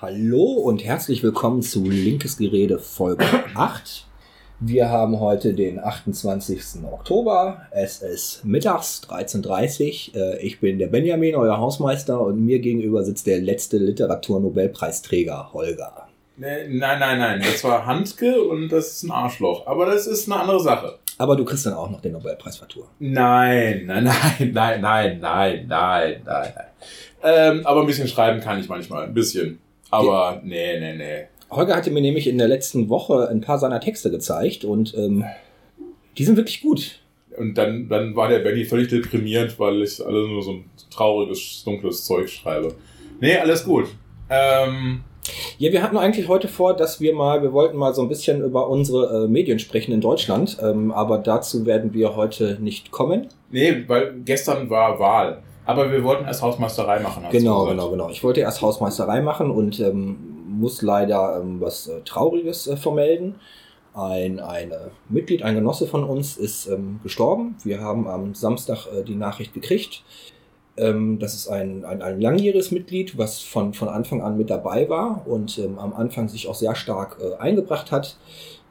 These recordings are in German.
Hallo und herzlich willkommen zu Linkes Gerede Folge 8. Wir haben heute den 28. Oktober. Es ist mittags 13.30 Uhr. Äh, ich bin der Benjamin, euer Hausmeister, und mir gegenüber sitzt der letzte Literaturnobelpreisträger, Holger. Nee, nein, nein, nein. Das war Handke und das ist ein Arschloch. Aber das ist eine andere Sache. Aber du kriegst dann auch noch den Nobelpreis für Tour. Nein, nein, nein, nein, nein, nein, nein, nein. Ähm, aber ein bisschen schreiben kann ich manchmal. Ein bisschen. Aber nee, nee, nee. Holger hatte mir nämlich in der letzten Woche ein paar seiner Texte gezeigt und ähm, die sind wirklich gut. Und dann, dann war der Benny völlig deprimiert, weil ich alles nur so ein trauriges, dunkles Zeug schreibe. Nee, alles gut. Ähm, ja, wir hatten eigentlich heute vor, dass wir mal, wir wollten mal so ein bisschen über unsere äh, Medien sprechen in Deutschland, ähm, aber dazu werden wir heute nicht kommen. Nee, weil gestern war Wahl. Aber wir wollten erst Hausmeisterei machen. Genau, genau, genau. Ich wollte erst Hausmeisterei machen und ähm, muss leider ähm, was äh, Trauriges äh, vermelden. Ein ein Mitglied, ein Genosse von uns ist ähm, gestorben. Wir haben am Samstag äh, die Nachricht gekriegt. Ähm, das ist ein, ein, ein langjähriges Mitglied, was von, von Anfang an mit dabei war und ähm, am Anfang sich auch sehr stark äh, eingebracht hat.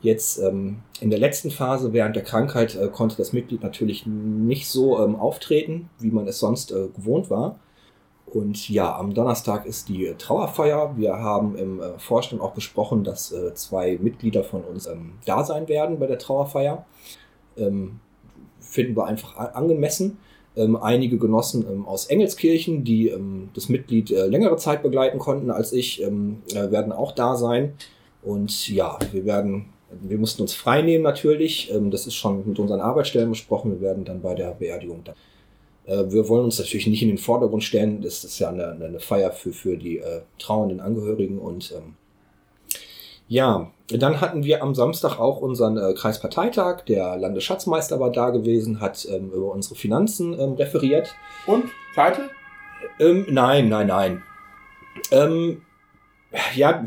Jetzt ähm, in der letzten Phase während der Krankheit äh, konnte das Mitglied natürlich nicht so ähm, auftreten, wie man es sonst äh, gewohnt war. Und ja, am Donnerstag ist die Trauerfeier. Wir haben im äh, Vorstand auch besprochen, dass äh, zwei Mitglieder von uns ähm, da sein werden bei der Trauerfeier. Ähm, finden wir einfach angemessen. Ähm, einige Genossen ähm, aus Engelskirchen, die das Mitglied äh, längere Zeit begleiten konnten als ich, äh, werden auch da sein. Und ja, wir werden wir mussten uns frei nehmen natürlich. Ähm, das ist schon mit unseren Arbeitsstellen besprochen. Wir werden dann bei der Beerdigung da. Äh, wir wollen uns natürlich nicht in den Vordergrund stellen. Das ist ja eine, eine Feier für, für die äh, trauernden Angehörigen. Und ähm, ja, dann hatten wir am Samstag auch unseren äh, Kreisparteitag. Der Landesschatzmeister war da gewesen, hat ähm, über unsere Finanzen ähm, referiert. Und? Pleite? Ähm, nein, nein, nein. Ähm, ja,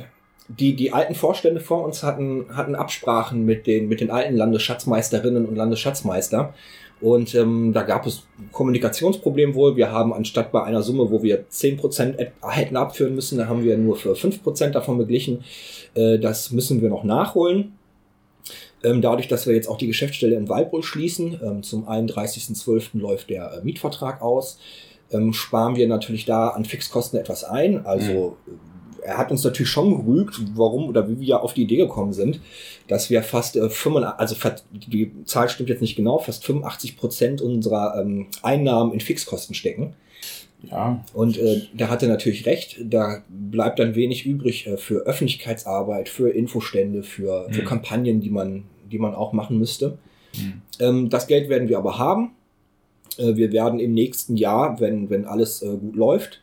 die, die alten Vorstände vor uns hatten, hatten Absprachen mit den, mit den alten Landesschatzmeisterinnen und Landesschatzmeister. Und ähm, da gab es Kommunikationsproblem wohl. Wir haben anstatt bei einer Summe, wo wir zehn Prozent hätten abführen müssen, da haben wir nur für fünf Prozent davon beglichen. Äh, das müssen wir noch nachholen. Ähm, dadurch, dass wir jetzt auch die Geschäftsstelle in Waldbrüll schließen, ähm, zum 31.12. läuft der äh, Mietvertrag aus, ähm, sparen wir natürlich da an Fixkosten etwas ein. Also mhm er hat uns natürlich schon gerügt, warum oder wie wir auf die Idee gekommen sind, dass wir fast äh, 85, also die Zahl stimmt jetzt nicht genau, fast 85 Prozent unserer ähm, Einnahmen in Fixkosten stecken. Ja. Und äh, da hat er natürlich recht. Da bleibt dann wenig übrig äh, für Öffentlichkeitsarbeit, für Infostände, für, mhm. für Kampagnen, die man, die man auch machen müsste. Mhm. Ähm, das Geld werden wir aber haben. Äh, wir werden im nächsten Jahr, wenn, wenn alles äh, gut läuft,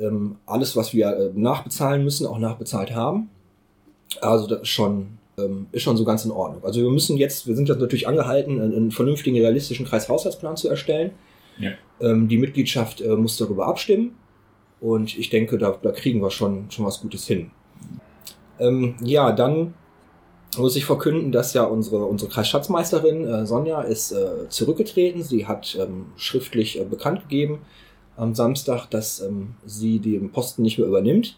ähm, alles, was wir äh, nachbezahlen müssen, auch nachbezahlt haben. Also das ist schon, ähm, ist schon so ganz in Ordnung. Also wir müssen jetzt, wir sind jetzt natürlich angehalten, einen, einen vernünftigen, realistischen Kreishaushaltsplan zu erstellen. Ja. Ähm, die Mitgliedschaft äh, muss darüber abstimmen. Und ich denke, da, da kriegen wir schon, schon was Gutes hin. Ähm, ja, dann muss ich verkünden, dass ja unsere, unsere Kreisschatzmeisterin äh, Sonja ist äh, zurückgetreten. Sie hat ähm, schriftlich äh, bekannt gegeben, am Samstag, dass ähm, sie den Posten nicht mehr übernimmt.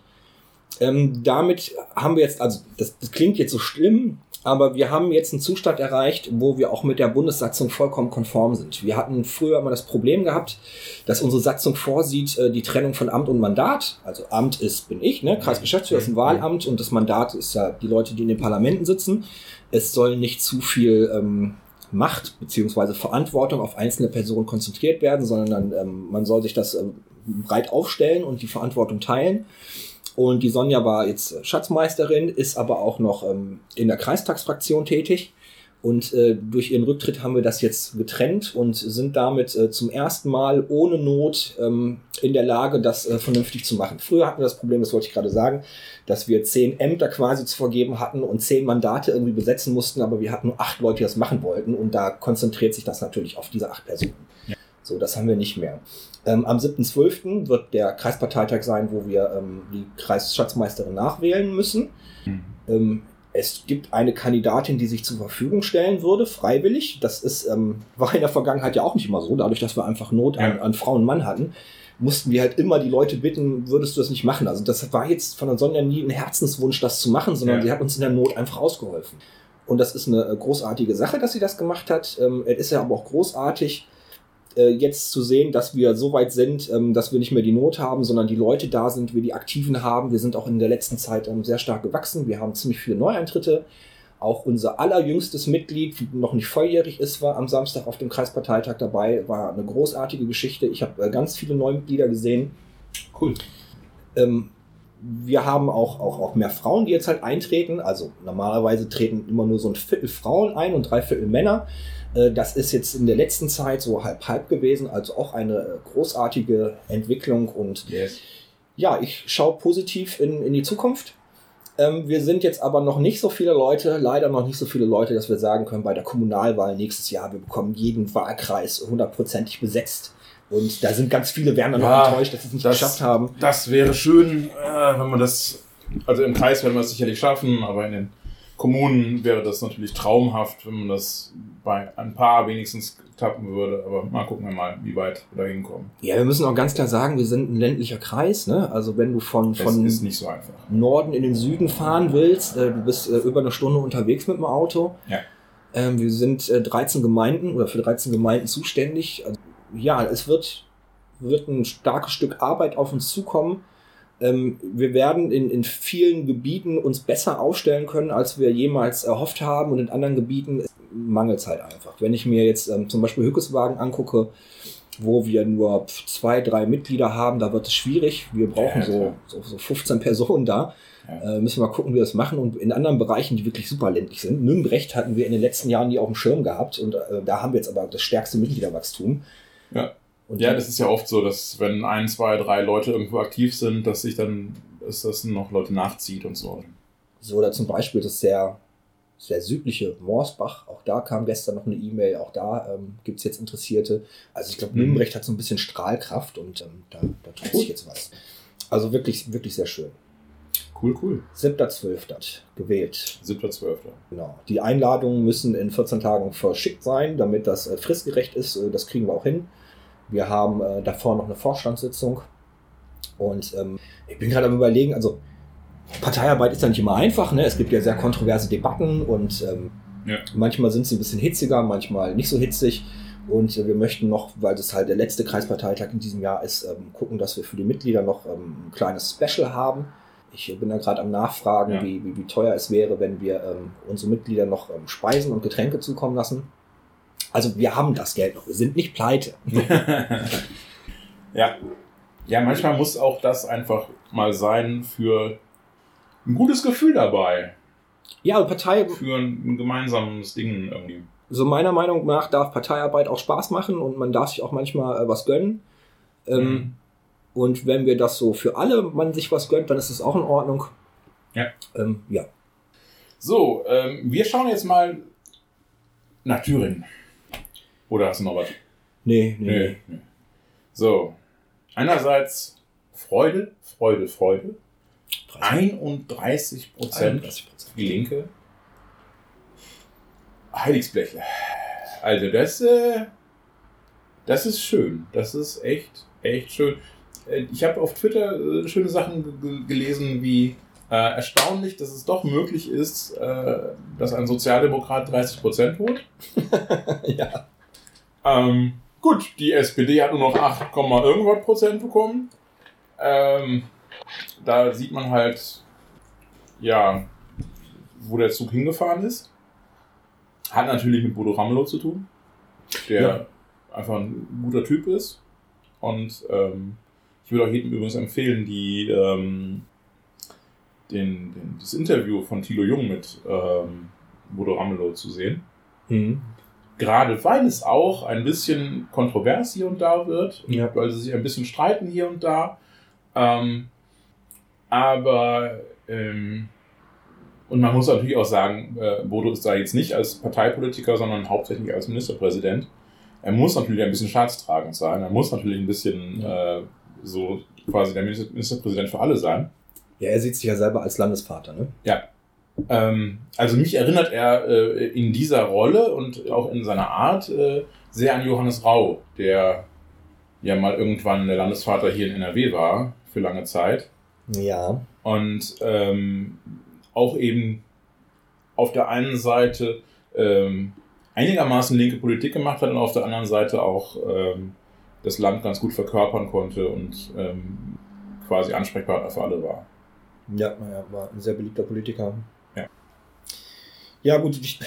Ähm, damit haben wir jetzt, also das, das klingt jetzt so schlimm, aber wir haben jetzt einen Zustand erreicht, wo wir auch mit der Bundessatzung vollkommen konform sind. Wir hatten früher immer das Problem gehabt, dass unsere Satzung vorsieht äh, die Trennung von Amt und Mandat. Also Amt ist, bin ich, ne? Kreisgeschäftsführer ist ein Wahlamt und das Mandat ist ja die Leute, die in den Parlamenten sitzen. Es soll nicht zu viel ähm, Macht beziehungsweise Verantwortung auf einzelne Personen konzentriert werden, sondern ähm, man soll sich das ähm, breit aufstellen und die Verantwortung teilen. Und die Sonja war jetzt Schatzmeisterin, ist aber auch noch ähm, in der Kreistagsfraktion tätig. Und äh, durch ihren Rücktritt haben wir das jetzt getrennt und sind damit äh, zum ersten Mal ohne Not ähm, in der Lage, das äh, vernünftig zu machen. Früher hatten wir das Problem, das wollte ich gerade sagen, dass wir zehn Ämter quasi zu vergeben hatten und zehn Mandate irgendwie besetzen mussten, aber wir hatten nur acht Leute, die das machen wollten und da konzentriert sich das natürlich auf diese acht Personen. Ja. So, das haben wir nicht mehr. Ähm, am 7.12. wird der Kreisparteitag sein, wo wir ähm, die Kreisschatzmeisterin nachwählen müssen. Mhm. Ähm, es gibt eine Kandidatin, die sich zur Verfügung stellen würde, freiwillig. Das ist, ähm, war in der Vergangenheit ja auch nicht immer so, dadurch, dass wir einfach Not an, an Frau und Mann hatten. mussten wir halt immer die Leute bitten, würdest du das nicht machen? Also das war jetzt von der Sonja nie ein Herzenswunsch, das zu machen, sondern ja. sie hat uns in der Not einfach ausgeholfen. Und das ist eine äh, großartige Sache, dass sie das gemacht hat. Ähm, es ist ja aber auch großartig, äh, jetzt zu sehen, dass wir so weit sind, ähm, dass wir nicht mehr die Not haben, sondern die Leute da sind, wir die Aktiven haben. Wir sind auch in der letzten Zeit ähm, sehr stark gewachsen. Wir haben ziemlich viele Neueintritte. Auch unser allerjüngstes Mitglied, noch nicht volljährig ist, war am Samstag auf dem Kreisparteitag dabei. War eine großartige Geschichte. Ich habe äh, ganz viele Neumitglieder gesehen. Cool. Ähm, wir haben auch, auch, auch mehr Frauen, die jetzt halt eintreten. Also normalerweise treten immer nur so ein Viertel Frauen ein und drei Viertel Männer. Äh, das ist jetzt in der letzten Zeit so halb-halb gewesen, also auch eine großartige Entwicklung und yes. ja, ich schaue positiv in, in die Zukunft. Ähm, wir sind jetzt aber noch nicht so viele Leute, leider noch nicht so viele Leute, dass wir sagen können, bei der Kommunalwahl nächstes Jahr, wir bekommen jeden Wahlkreis hundertprozentig besetzt. Und da sind ganz viele, werden dann ja, noch enttäuscht, dass sie es nicht das, geschafft haben. Das wäre schön, äh, wenn man das, also im Kreis werden wir es sicherlich schaffen, aber in den Kommunen wäre das natürlich traumhaft, wenn man das bei ein paar wenigstens tappen würde. Aber mal gucken wir mal, wie weit wir da hinkommen. Ja, wir müssen auch ganz klar sagen, wir sind ein ländlicher Kreis. Ne? Also wenn du von, von so Norden in den Süden fahren willst, äh, du bist äh, über eine Stunde unterwegs mit dem Auto. Ja. Ähm, wir sind äh, 13 Gemeinden oder für 13 Gemeinden zuständig. Also, ja, es wird, wird ein starkes Stück Arbeit auf uns zukommen ähm, wir werden in, in vielen Gebieten uns besser aufstellen können, als wir jemals erhofft haben. Und in anderen Gebieten mangelt es halt einfach. Wenn ich mir jetzt ähm, zum Beispiel Hückeswagen angucke, wo wir nur zwei, drei Mitglieder haben, da wird es schwierig. Wir brauchen so, so, so 15 Personen da. Ja. Äh, müssen wir mal gucken, wie wir das machen. Und in anderen Bereichen, die wirklich super ländlich sind. Nürnberg hatten wir in den letzten Jahren nie auf dem Schirm gehabt. Und äh, da haben wir jetzt aber das stärkste Mitgliederwachstum. Ja. Und ja, das ist ja oft so, dass wenn ein, zwei, drei Leute irgendwo aktiv sind, dass sich dann, dass das noch Leute nachzieht und so. So, oder zum Beispiel das sehr, sehr südliche Morsbach, auch da kam gestern noch eine E-Mail, auch da ähm, gibt es jetzt Interessierte. Also ich glaube, mhm. Nürnberg hat so ein bisschen Strahlkraft und ähm, da, da tut sich jetzt was. Also wirklich, wirklich sehr schön. Cool, cool. 7.12. gewählt. 7.12. Genau. Die Einladungen müssen in 14 Tagen verschickt sein, damit das äh, fristgerecht ist. Äh, das kriegen wir auch hin. Wir haben äh, davor noch eine Vorstandssitzung. Und ähm, ich bin gerade am überlegen, also Parteiarbeit ist ja nicht immer einfach, ne? Es gibt ja sehr kontroverse Debatten und ähm, ja. manchmal sind sie ein bisschen hitziger, manchmal nicht so hitzig. Und äh, wir möchten noch, weil das halt der letzte Kreisparteitag in diesem Jahr ist, ähm, gucken, dass wir für die Mitglieder noch ähm, ein kleines Special haben. Ich bin da gerade am Nachfragen, ja. wie, wie, wie, teuer es wäre, wenn wir ähm, unsere Mitglieder noch ähm, Speisen und Getränke zukommen lassen. Also wir haben das Geld noch, wir sind nicht pleite. ja. Ja, manchmal muss auch das einfach mal sein für ein gutes Gefühl dabei. Ja, Partei. Für ein, gemeinsames Ding irgendwie. So meiner Meinung nach darf Parteiarbeit auch Spaß machen und man darf sich auch manchmal äh, was gönnen. Ähm, mhm. Und wenn wir das so für alle man sich was gönnt, dann ist das auch in Ordnung. Ja. Ähm, ja. So, ähm, wir schauen jetzt mal nach Thüringen. Oder hast du noch was? Nee, nee, nee. nee. So. Einerseits Freude, Freude, Freude. 31 Prozent die Linke. Heiligsblechle. Also das, äh, das ist schön. Das ist echt, echt schön. Äh, ich habe auf Twitter äh, schöne Sachen gelesen wie äh, erstaunlich, dass es doch möglich ist, äh, dass ein Sozialdemokrat 30 Prozent holt. ja. Ähm, gut, die SPD hat nur noch 8, irgendwas Prozent bekommen. Ähm, da sieht man halt, ja, wo der Zug hingefahren ist. Hat natürlich mit Bodo Ramelow zu tun, der ja. einfach ein guter Typ ist. Und ähm, ich würde auch jedem übrigens empfehlen, die, ähm, den, den, das Interview von Thilo Jung mit ähm, Bodo Ramelow zu sehen. Mhm gerade weil es auch ein bisschen kontrovers hier und da wird, ja. weil sie sich ein bisschen streiten hier und da. Ähm, aber ähm, und man muss natürlich auch sagen, äh, Bodo ist da jetzt nicht als Parteipolitiker, sondern hauptsächlich als Ministerpräsident. Er muss natürlich ein bisschen staatstragend sein. Er muss natürlich ein bisschen ja. äh, so quasi der Ministerpräsident für alle sein. Ja, er sieht sich ja selber als Landesvater, ne? Ja, ähm, also mich erinnert er äh, in dieser Rolle und auch in seiner Art äh, sehr an Johannes Rau, der ja mal irgendwann der Landesvater hier in NRW war, für lange Zeit. Ja. Und ähm, auch eben auf der einen Seite ähm, einigermaßen linke Politik gemacht hat und auf der anderen Seite auch ähm, das Land ganz gut verkörpern konnte und ähm, quasi Ansprechpartner für alle war. Ja, naja, war ein sehr beliebter Politiker. Ja. Gut, ich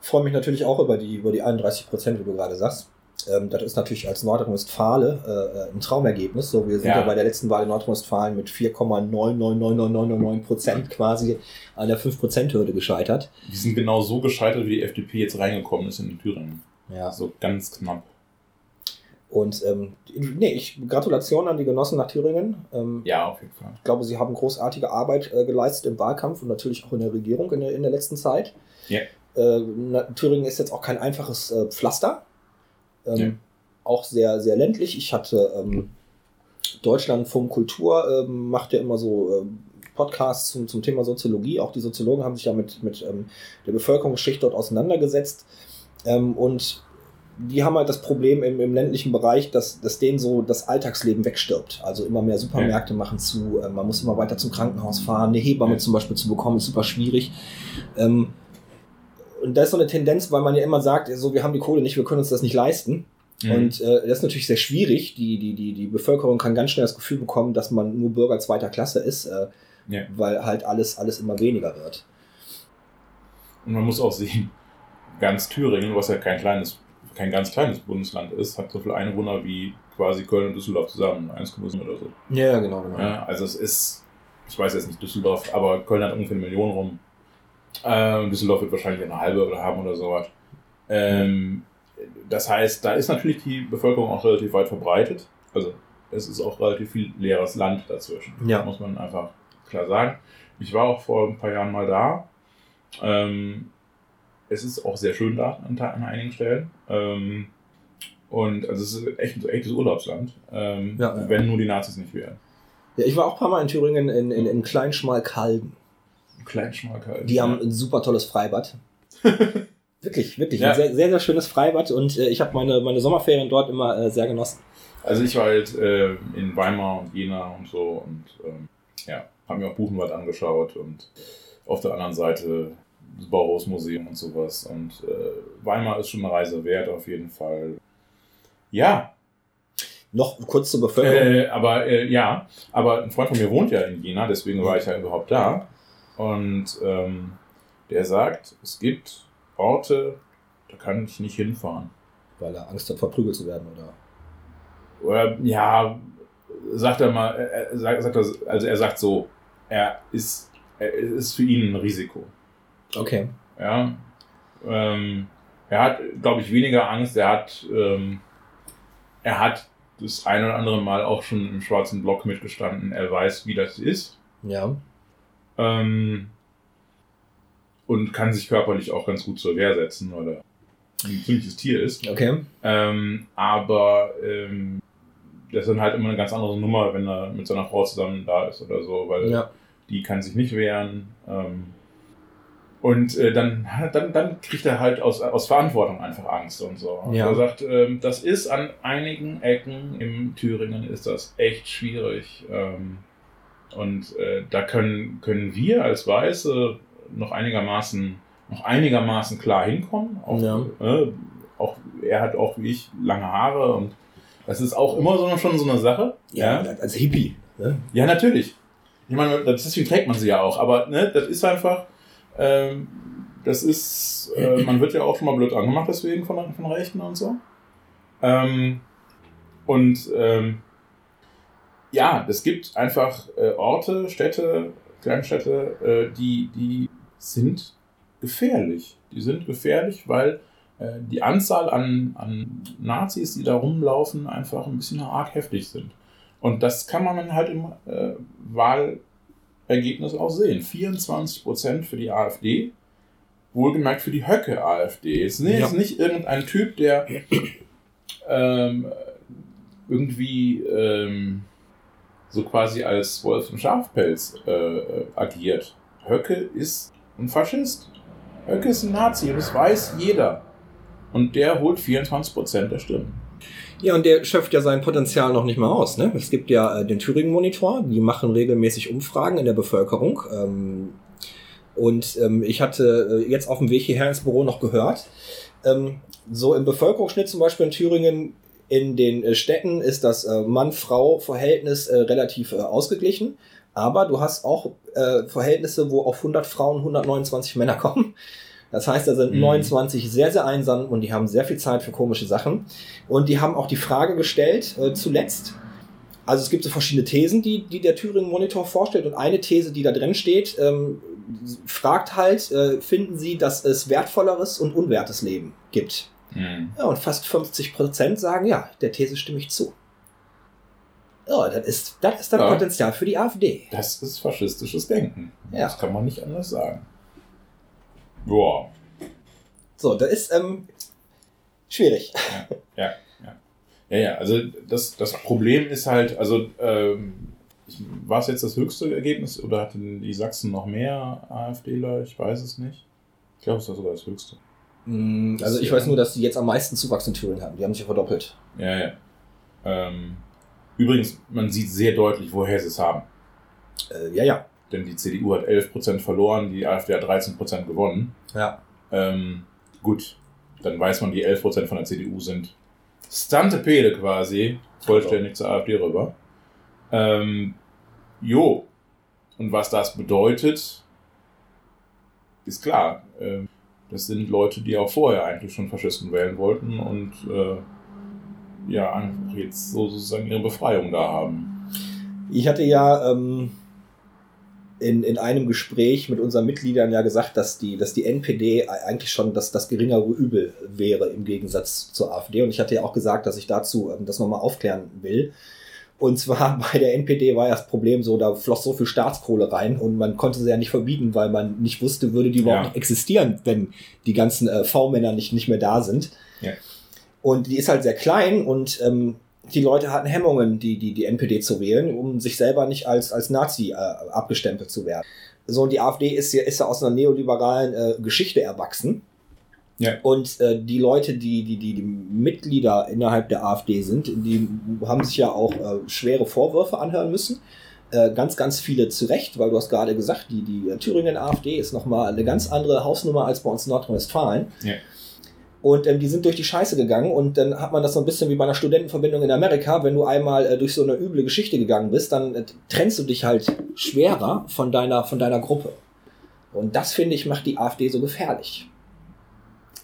freue mich natürlich auch über die, über die 31 Prozent, wie du gerade sagst. Ähm, das ist natürlich als Nordrhein-Westfale äh, ein Traumergebnis. So, wir sind ja. ja bei der letzten Wahl in Nordrhein-Westfalen mit 4,99999 Prozent quasi an der 5-Prozent-Hürde gescheitert. Die sind genau so gescheitert, wie die FDP jetzt reingekommen ist in Thüringen. Ja. So ganz knapp. Und ähm, nee, ich Gratulation an die Genossen nach Thüringen. Ähm, ja, auf jeden Fall. Ich glaube, sie haben großartige Arbeit äh, geleistet im Wahlkampf und natürlich auch in der Regierung in der, in der letzten Zeit. Ja. Äh, Thüringen ist jetzt auch kein einfaches äh, Pflaster. Ähm, ja. Auch sehr, sehr ländlich. Ich hatte ähm, Deutschlandfunk Kultur, ähm, macht ja immer so ähm, Podcasts zum, zum Thema Soziologie. Auch die Soziologen haben sich ja mit, mit ähm, der Bevölkerungsschicht dort auseinandergesetzt. Und die haben halt das Problem im, im ländlichen Bereich, dass, dass denen so das Alltagsleben wegstirbt. Also immer mehr Supermärkte ja. machen zu, äh, man muss immer weiter zum Krankenhaus fahren, eine Hebamme ja. zum Beispiel zu bekommen, ist super schwierig. Ähm, und da ist so eine Tendenz, weil man ja immer sagt, so wir haben die Kohle nicht, wir können uns das nicht leisten. Mhm. Und äh, das ist natürlich sehr schwierig. Die, die, die, die Bevölkerung kann ganz schnell das Gefühl bekommen, dass man nur Bürger zweiter Klasse ist, äh, ja. weil halt alles, alles immer weniger wird. Und man muss auch sehen, ganz Thüringen, was ja kein kleines kein ganz kleines Bundesland ist, hat so viele Einwohner wie quasi Köln und Düsseldorf zusammen, 1,7 oder so. Ja, genau, genau. Ja, also es ist, ich weiß jetzt nicht Düsseldorf, aber Köln hat ungefähr eine Million rum. Ähm, Düsseldorf wird wahrscheinlich eine halbe oder haben oder sowas. Ähm, das heißt, da ist natürlich die Bevölkerung auch relativ weit verbreitet. Also es ist auch relativ viel leeres Land dazwischen. Ja. Muss man einfach klar sagen. Ich war auch vor ein paar Jahren mal da. Ähm, es ist auch sehr schön da an, an einigen Stellen. Ähm, und also es ist echt ein echtes Urlaubsland, ähm, ja, wenn nur die Nazis nicht wären. Ja, ich war auch ein paar Mal in Thüringen in, in, in Kleinschmalkalden. Kleinschmalkalden. Die haben ein super tolles Freibad. wirklich, wirklich. Ja. Ein sehr, sehr, sehr schönes Freibad und äh, ich habe meine, meine Sommerferien dort immer äh, sehr genossen. Also ich war halt äh, in Weimar und Jena und so und ähm, ja, habe mir auch Buchenwald angeschaut und auf der anderen Seite das Bauhausmuseum und sowas. Und äh, Weimar ist schon eine Reise wert, auf jeden Fall. Ja. Noch kurz zur Bevölkerung. Äh, aber äh, ja, aber ein Freund von mir wohnt ja in Jena, deswegen war ich ja überhaupt da. Und ähm, der sagt, es gibt Orte, da kann ich nicht hinfahren. Weil er Angst hat, verprügelt zu werden, oder? Oder ja, sagt er mal, er, sagt, sagt er, also er sagt so, er ist, er ist für ihn ein Risiko. Okay. Ja. Ähm, er hat, glaube ich, weniger Angst. Er hat, ähm, er hat das ein oder andere Mal auch schon im schwarzen Block mitgestanden. Er weiß, wie das ist. Ja. Ähm, und kann sich körperlich auch ganz gut zur Wehr setzen, weil er ein ziemliches Tier ist. Okay. Ähm, aber ähm, das ist dann halt immer eine ganz andere Nummer, wenn er mit seiner Frau zusammen da ist oder so, weil ja. die kann sich nicht wehren. Ähm, und äh, dann, dann, dann kriegt er halt aus, aus Verantwortung einfach Angst und so. Und ja. er sagt, ähm, das ist an einigen Ecken im Thüringen ist das echt schwierig. Ähm, und äh, da können, können wir als Weiße noch einigermaßen, noch einigermaßen klar hinkommen. Auch, ja. äh, auch, er hat auch wie ich lange Haare und das ist auch immer so schon so eine Sache. Ja, ja. als Hippie. Ne? Ja, natürlich. Ich meine, deswegen trägt man sie ja auch, aber ne, das ist einfach ähm, das ist, äh, man wird ja auch schon mal blöd angemacht deswegen von, von Rechten und so. Ähm, und ähm, ja, es gibt einfach äh, Orte, Städte, Kleinstädte, äh, die, die sind gefährlich. Die sind gefährlich, weil äh, die Anzahl an, an Nazis, die da rumlaufen, einfach ein bisschen arg heftig sind. Und das kann man halt im äh, Wahl, Ergebnis auch sehen. 24% für die AfD, wohlgemerkt für die Höcke-AfD. Es ist ja. nicht irgendein Typ, der ähm, irgendwie ähm, so quasi als Wolf im Schafpelz äh, agiert. Höcke ist ein Faschist. Höcke ist ein Nazi, das weiß jeder. Und der holt 24% der Stimmen. Ja, und der schöpft ja sein Potenzial noch nicht mal aus. Ne? Es gibt ja äh, den Thüringen-Monitor, die machen regelmäßig Umfragen in der Bevölkerung. Ähm, und ähm, ich hatte äh, jetzt auf dem Weg hierher ins Büro noch gehört, ähm, so im Bevölkerungsschnitt zum Beispiel in Thüringen in den äh, Städten ist das äh, Mann-Frau-Verhältnis äh, relativ äh, ausgeglichen. Aber du hast auch Verhältnisse, wo auf 100 Frauen 129 Männer kommen. Das heißt, da sind mhm. 29 sehr, sehr einsam und die haben sehr viel Zeit für komische Sachen. Und die haben auch die Frage gestellt, äh, zuletzt, also es gibt so verschiedene Thesen, die, die der Thüringen Monitor vorstellt. Und eine These, die da drin steht, ähm, fragt halt, äh, finden Sie, dass es wertvolleres und unwertes Leben gibt? Mhm. Ja, und fast 50 Prozent sagen, ja, der These stimme ich zu. Ja, das ist, das ist dann ja. Potenzial für die AfD. Das ist faschistisches Denken. Ja. Das kann man nicht anders sagen. Boah. So, das ist ähm, schwierig. Ja, ja, ja. Ja, ja, also das, das Problem ist halt, also ähm, war es jetzt das höchste Ergebnis oder hatten die Sachsen noch mehr AfDler? Ich weiß es nicht. Ich glaube, es war sogar das höchste. Mm, also ich weiß nur, dass die jetzt am meisten Zuwachs in Thüringen haben. Die haben sich ja verdoppelt. Ja, ja. Ähm, übrigens, man sieht sehr deutlich, woher sie es haben. Äh, ja, ja. Denn die CDU hat 11% verloren, die AfD hat 13% gewonnen. Ja. Ähm, gut, dann weiß man, die 11% von der CDU sind Stantepede quasi, vollständig zur AfD rüber. Ähm, jo. Und was das bedeutet, ist klar. Ähm, das sind Leute, die auch vorher eigentlich schon Faschisten wählen wollten und äh, ja, einfach jetzt sozusagen ihre Befreiung da haben. Ich hatte ja ähm, in, in einem Gespräch mit unseren Mitgliedern ja gesagt, dass die, dass die NPD eigentlich schon das, das geringere Übel wäre im Gegensatz zur AfD. Und ich hatte ja auch gesagt, dass ich dazu ähm, das nochmal aufklären will. Und zwar bei der NPD war ja das Problem so, da floss so viel Staatskohle rein und man konnte sie ja nicht verbieten, weil man nicht wusste, würde die überhaupt ja. nicht existieren, wenn die ganzen äh, V-Männer nicht, nicht mehr da sind. Ja. Und die ist halt sehr klein und ähm, die Leute hatten Hemmungen, die, die, die NPD zu wählen, um sich selber nicht als, als Nazi äh, abgestempelt zu werden. So, und die AfD ist ja, ist ja aus einer neoliberalen äh, Geschichte erwachsen. Ja. Und äh, die Leute, die, die, die, die Mitglieder innerhalb der AfD sind, die haben sich ja auch äh, schwere Vorwürfe anhören müssen. Äh, ganz, ganz viele zu Recht, weil du hast gerade gesagt, die, die Thüringen AfD ist nochmal eine ganz andere Hausnummer als bei uns in Nordrhein-Westfalen. Ja. Und ähm, die sind durch die Scheiße gegangen und dann hat man das so ein bisschen wie bei einer Studentenverbindung in Amerika. Wenn du einmal äh, durch so eine üble Geschichte gegangen bist, dann äh, trennst du dich halt schwerer von deiner, von deiner Gruppe. Und das, finde ich, macht die AfD so gefährlich.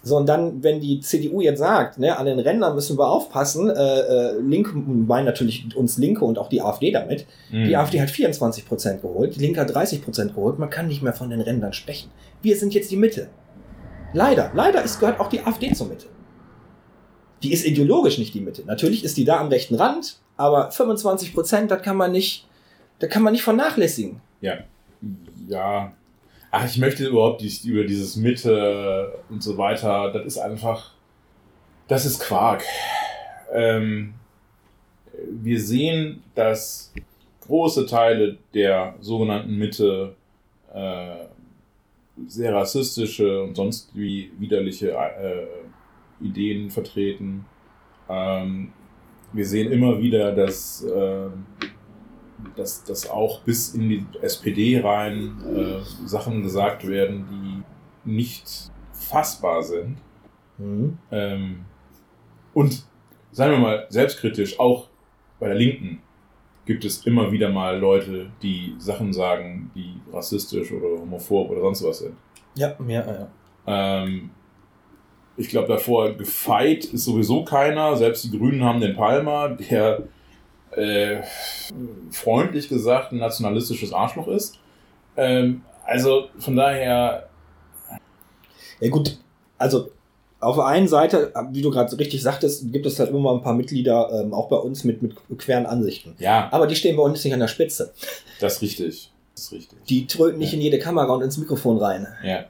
So, und dann, wenn die CDU jetzt sagt, ne, an den Rändern müssen wir aufpassen, äh, äh, Linke meinen natürlich uns Linke und auch die AfD damit. Mhm. Die AfD hat 24 Prozent geholt, die Linke hat 30 Prozent geholt, man kann nicht mehr von den Rändern sprechen. Wir sind jetzt die Mitte. Leider, leider ist, gehört auch die AfD zur Mitte. Die ist ideologisch nicht die Mitte. Natürlich ist die da am rechten Rand, aber 25 Prozent, das kann man nicht, das kann man nicht vernachlässigen. Ja. Ja. Ach, ich möchte überhaupt nicht über dieses Mitte und so weiter. Das ist einfach, das ist Quark. Ähm, wir sehen, dass große Teile der sogenannten Mitte äh, sehr rassistische und sonst wie widerliche äh, Ideen vertreten. Ähm, wir sehen immer wieder, dass, äh, dass, dass auch bis in die SPD rein äh, Sachen gesagt werden, die nicht fassbar sind. Mhm. Ähm, und sagen wir mal selbstkritisch, auch bei der Linken gibt es immer wieder mal Leute, die Sachen sagen, die rassistisch oder homophob oder sonst was sind. Ja, ja, ja. Ähm, ich glaube, davor gefeit ist sowieso keiner. Selbst die Grünen haben den Palmer, der äh, freundlich gesagt ein nationalistisches Arschloch ist. Ähm, also von daher. Ja, gut, also auf der einen Seite, wie du gerade richtig sagtest, gibt es halt immer mal ein paar Mitglieder, ähm, auch bei uns mit, mit queren Ansichten. Ja. Aber die stehen bei uns nicht an der Spitze. Das ist richtig. Das ist richtig. Die tröten nicht ja. in jede Kamera und ins Mikrofon rein. Ja. ja.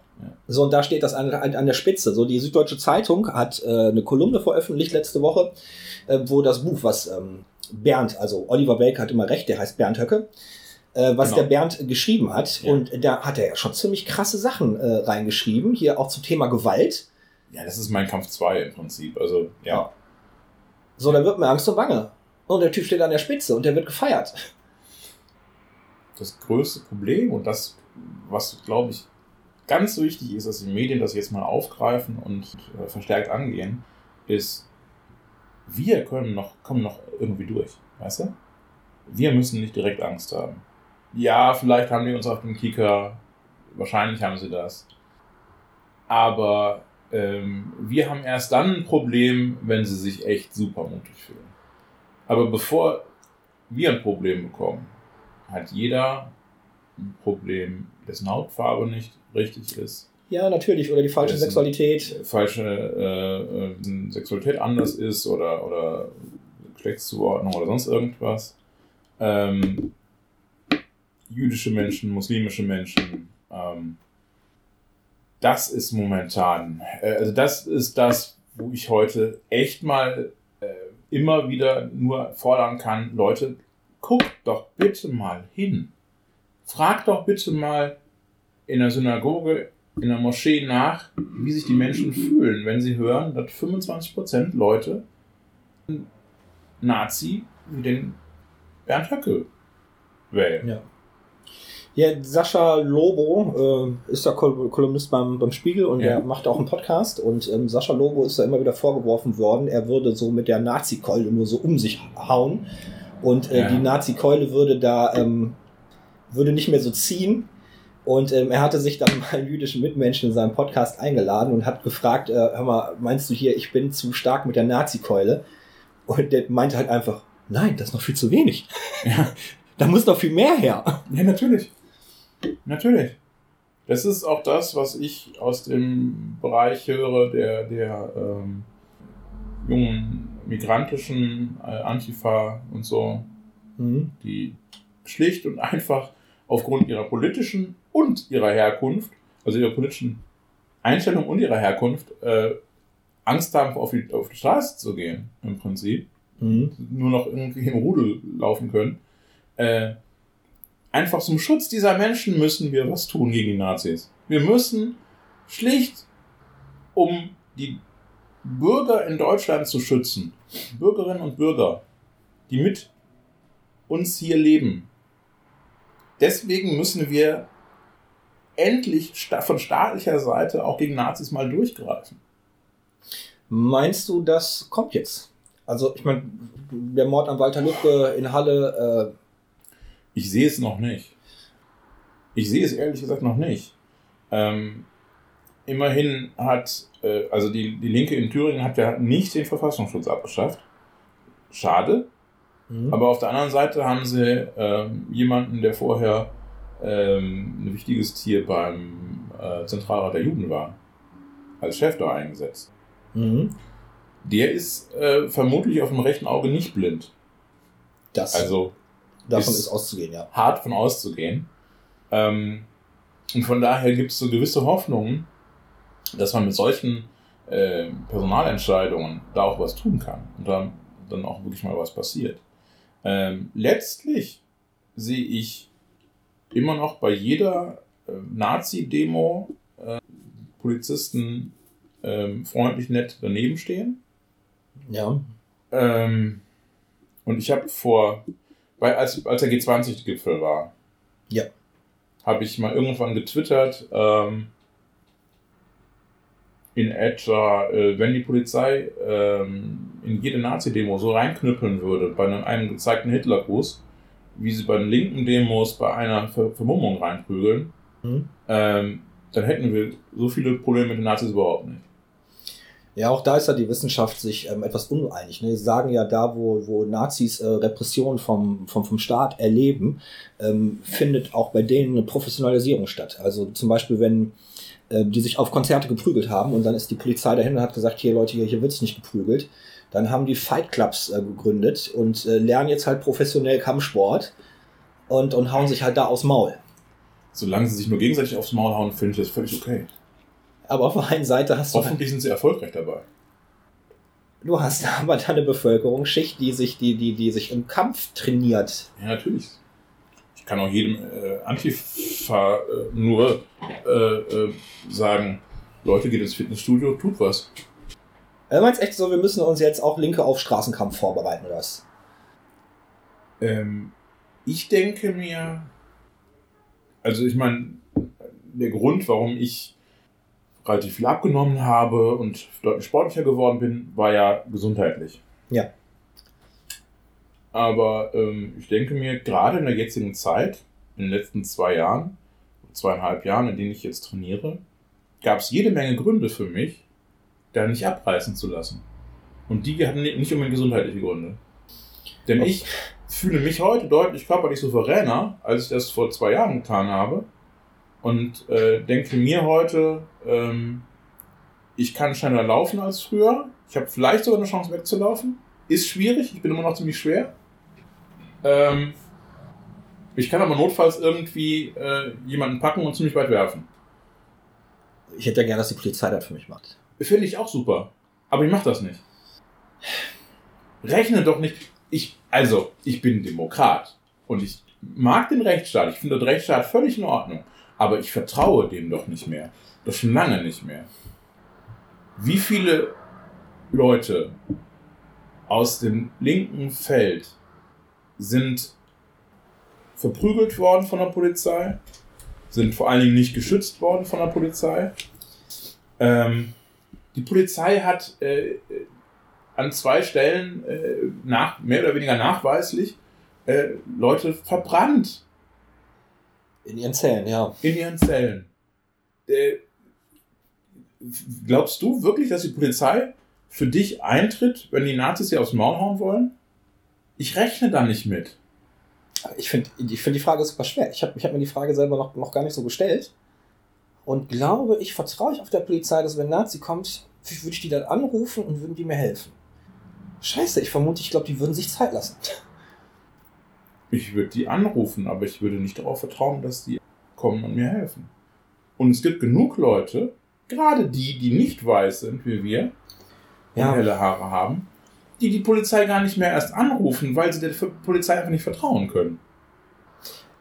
So, und da steht das an, an, an der Spitze. So, die Süddeutsche Zeitung hat äh, eine Kolumne veröffentlicht letzte Woche, äh, wo das Buch, was ähm, Bernd, also Oliver Welke hat immer recht, der heißt Bernd Höcke, äh, was genau. der Bernd geschrieben hat. Ja. Und da hat er ja schon ziemlich krasse Sachen äh, reingeschrieben, hier auch zum Thema Gewalt ja, das ist mein Kampf 2 im Prinzip. Also, ja. So, dann wird mir Angst und Bange. Und der Typ steht an der Spitze und der wird gefeiert. Das größte Problem und das, was, glaube ich, ganz wichtig ist, dass die Medien das jetzt mal aufgreifen und äh, verstärkt angehen, ist, wir können noch, kommen noch irgendwie durch. Weißt du? Wir müssen nicht direkt Angst haben. Ja, vielleicht haben die uns auf dem Kicker, wahrscheinlich haben sie das. Aber ähm, wir haben erst dann ein Problem, wenn sie sich echt super mutig fühlen. Aber bevor wir ein Problem bekommen, hat jeder ein Problem, dessen Hautfarbe nicht richtig ist. Ja, natürlich. Oder die falsche Sexualität. Falsche äh, äh, Sexualität anders ist oder, oder Geschlechtszuordnung oder sonst irgendwas. Ähm, jüdische Menschen, muslimische Menschen. Ähm, das ist momentan, äh, also das ist das, wo ich heute echt mal äh, immer wieder nur fordern kann, Leute, guckt doch bitte mal hin. Fragt doch bitte mal in der Synagoge, in der Moschee nach, wie sich die Menschen fühlen, wenn sie hören, dass 25% Leute Nazi wie den Bernd Höcke wählen. Ja. Ja, Sascha Lobo äh, ist der Kol Kolumnist beim, beim Spiegel und ja. er macht auch einen Podcast. Und ähm, Sascha Lobo ist da immer wieder vorgeworfen worden, er würde so mit der Nazi-Keule nur so um sich hauen. Und äh, ja. die Nazi-Keule würde da ähm, würde nicht mehr so ziehen. Und ähm, er hatte sich dann mal einen jüdischen Mitmenschen in seinem Podcast eingeladen und hat gefragt, äh, hör mal, meinst du hier, ich bin zu stark mit der Nazi-Keule? Und der meinte halt einfach, nein, das ist noch viel zu wenig. Ja. da muss noch viel mehr her. Ja, natürlich. Natürlich. Das ist auch das, was ich aus dem Bereich höre, der, der ähm, jungen migrantischen äh, Antifa und so, mhm. die schlicht und einfach aufgrund ihrer politischen und ihrer Herkunft, also ihrer politischen Einstellung und ihrer Herkunft, äh, Angst haben, auf die, auf die Straße zu gehen, im Prinzip. Mhm. Nur noch irgendwie im Rudel laufen können. Äh, einfach zum Schutz dieser Menschen müssen wir was tun gegen die Nazis. Wir müssen schlicht, um die Bürger in Deutschland zu schützen, Bürgerinnen und Bürger, die mit uns hier leben. Deswegen müssen wir endlich von staatlicher Seite auch gegen Nazis mal durchgreifen. Meinst du, das kommt jetzt? Also, ich meine, der Mord an Walter Lübcke in Halle. Äh ich sehe es noch nicht. Ich sehe es ehrlich gesagt noch nicht. Ähm, immerhin hat, äh, also die, die Linke in Thüringen hat ja nicht den Verfassungsschutz abgeschafft. Schade. Mhm. Aber auf der anderen Seite haben sie ähm, jemanden, der vorher ähm, ein wichtiges Tier beim äh, Zentralrat der Juden war, als Chef da eingesetzt. Mhm. Der ist äh, vermutlich auf dem rechten Auge nicht blind. Das also davon ist, ist auszugehen, ja. Hart von auszugehen. Ähm, und von daher gibt es so gewisse Hoffnungen, dass man mit solchen äh, Personalentscheidungen da auch was tun kann und dann, dann auch wirklich mal was passiert. Ähm, letztlich sehe ich immer noch bei jeder äh, Nazi-Demo äh, Polizisten ähm, freundlich nett daneben stehen. Ja. Ähm, und ich habe vor, weil als, als der G20-Gipfel war, ja. habe ich mal irgendwann getwittert, ähm, in etwa, äh, wenn die Polizei ähm, in jede Nazi-Demo so reinknüppeln würde, bei einem, einem gezeigten Hitlergruß, wie sie bei den linken Demos bei einer Ver Vermummung reinprügeln, mhm. ähm, dann hätten wir so viele Probleme mit den Nazis überhaupt nicht. Ja, auch da ist ja die Wissenschaft sich ähm, etwas uneinig. Ne? Sie sagen ja, da, wo, wo Nazis äh, Repression vom, vom, vom Staat erleben, ähm, findet auch bei denen eine Professionalisierung statt. Also zum Beispiel, wenn äh, die sich auf Konzerte geprügelt haben und dann ist die Polizei dahin und hat gesagt, hier Leute, hier, hier wird's nicht geprügelt. Dann haben die Fight Clubs äh, gegründet und äh, lernen jetzt halt professionell Kampfsport und, und hauen sich halt da aufs Maul. Solange sie sich nur gegenseitig aufs Maul hauen, finde ich das völlig okay. Aber auf der einen Seite hast du. Hoffentlich sind sie erfolgreich dabei. Du hast aber da eine Bevölkerungsschicht, die sich, die, die, die sich im Kampf trainiert. Ja, natürlich. Ich kann auch jedem äh, Antifa äh, nur äh, äh sagen, Leute, geht ins Fitnessstudio, tut was. Du meinst echt so, wir müssen uns jetzt auch Linke auf Straßenkampf vorbereiten, oder was? Ähm, ich denke mir, also ich meine, der Grund, warum ich relativ viel abgenommen habe und deutlich sportlicher geworden bin, war ja gesundheitlich. Ja. Aber ähm, ich denke mir, gerade in der jetzigen Zeit, in den letzten zwei Jahren, zweieinhalb Jahren, in denen ich jetzt trainiere, gab es jede Menge Gründe für mich, da nicht abreißen zu lassen. Und die hatten nicht unbedingt gesundheitliche Gründe. Denn ich fühle mich heute deutlich körperlich souveräner, als ich das vor zwei Jahren getan habe. Und äh, denke mir heute, ähm, ich kann schneller laufen als früher. Ich habe vielleicht sogar eine Chance wegzulaufen. Ist schwierig, ich bin immer noch ziemlich schwer. Ähm, ich kann aber notfalls irgendwie äh, jemanden packen und ziemlich weit werfen. Ich hätte ja gerne, dass die Polizei das für mich macht. Finde ich auch super. Aber ich mache das nicht. Rechne doch nicht. Ich, also, ich bin Demokrat. Und ich mag den Rechtsstaat. Ich finde den Rechtsstaat völlig in Ordnung. Aber ich vertraue dem doch nicht mehr. Das schon lange nicht mehr. Wie viele Leute aus dem linken Feld sind verprügelt worden von der Polizei, sind vor allen Dingen nicht geschützt worden von der Polizei. Ähm, die Polizei hat äh, an zwei Stellen äh, nach, mehr oder weniger nachweislich äh, Leute verbrannt. In ihren Zellen, ja. In ihren Zellen. Äh, glaubst du wirklich, dass die Polizei für dich eintritt, wenn die Nazis sie aufs Maul hauen wollen? Ich rechne da nicht mit. Ich finde ich find die Frage super schwer. Ich habe ich hab mir die Frage selber noch, noch gar nicht so gestellt. Und glaube, ich vertraue ich auf der Polizei, dass wenn ein Nazi kommt, würde ich die dann anrufen und würden die mir helfen. Scheiße, ich vermute, ich glaube, die würden sich Zeit lassen. Ich würde die anrufen, aber ich würde nicht darauf vertrauen, dass die kommen und mir helfen. Und es gibt genug Leute, gerade die, die nicht weiß sind wie wir, ja. und helle Haare haben, die die Polizei gar nicht mehr erst anrufen, weil sie der Polizei einfach nicht vertrauen können.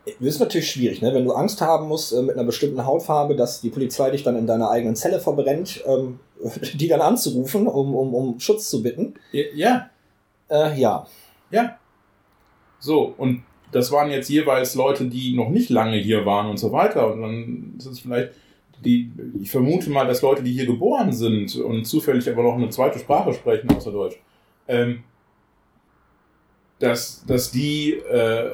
Das ist natürlich schwierig, ne? wenn du Angst haben musst äh, mit einer bestimmten Hautfarbe, dass die Polizei dich dann in deiner eigenen Zelle verbrennt, ähm, die dann anzurufen, um, um, um Schutz zu bitten. Ja. Äh, ja. Ja. So, und das waren jetzt jeweils Leute, die noch nicht lange hier waren und so weiter. Und dann ist es vielleicht die, ich vermute mal, dass Leute, die hier geboren sind und zufällig aber noch eine zweite Sprache sprechen außer Deutsch, ähm, dass, dass die äh,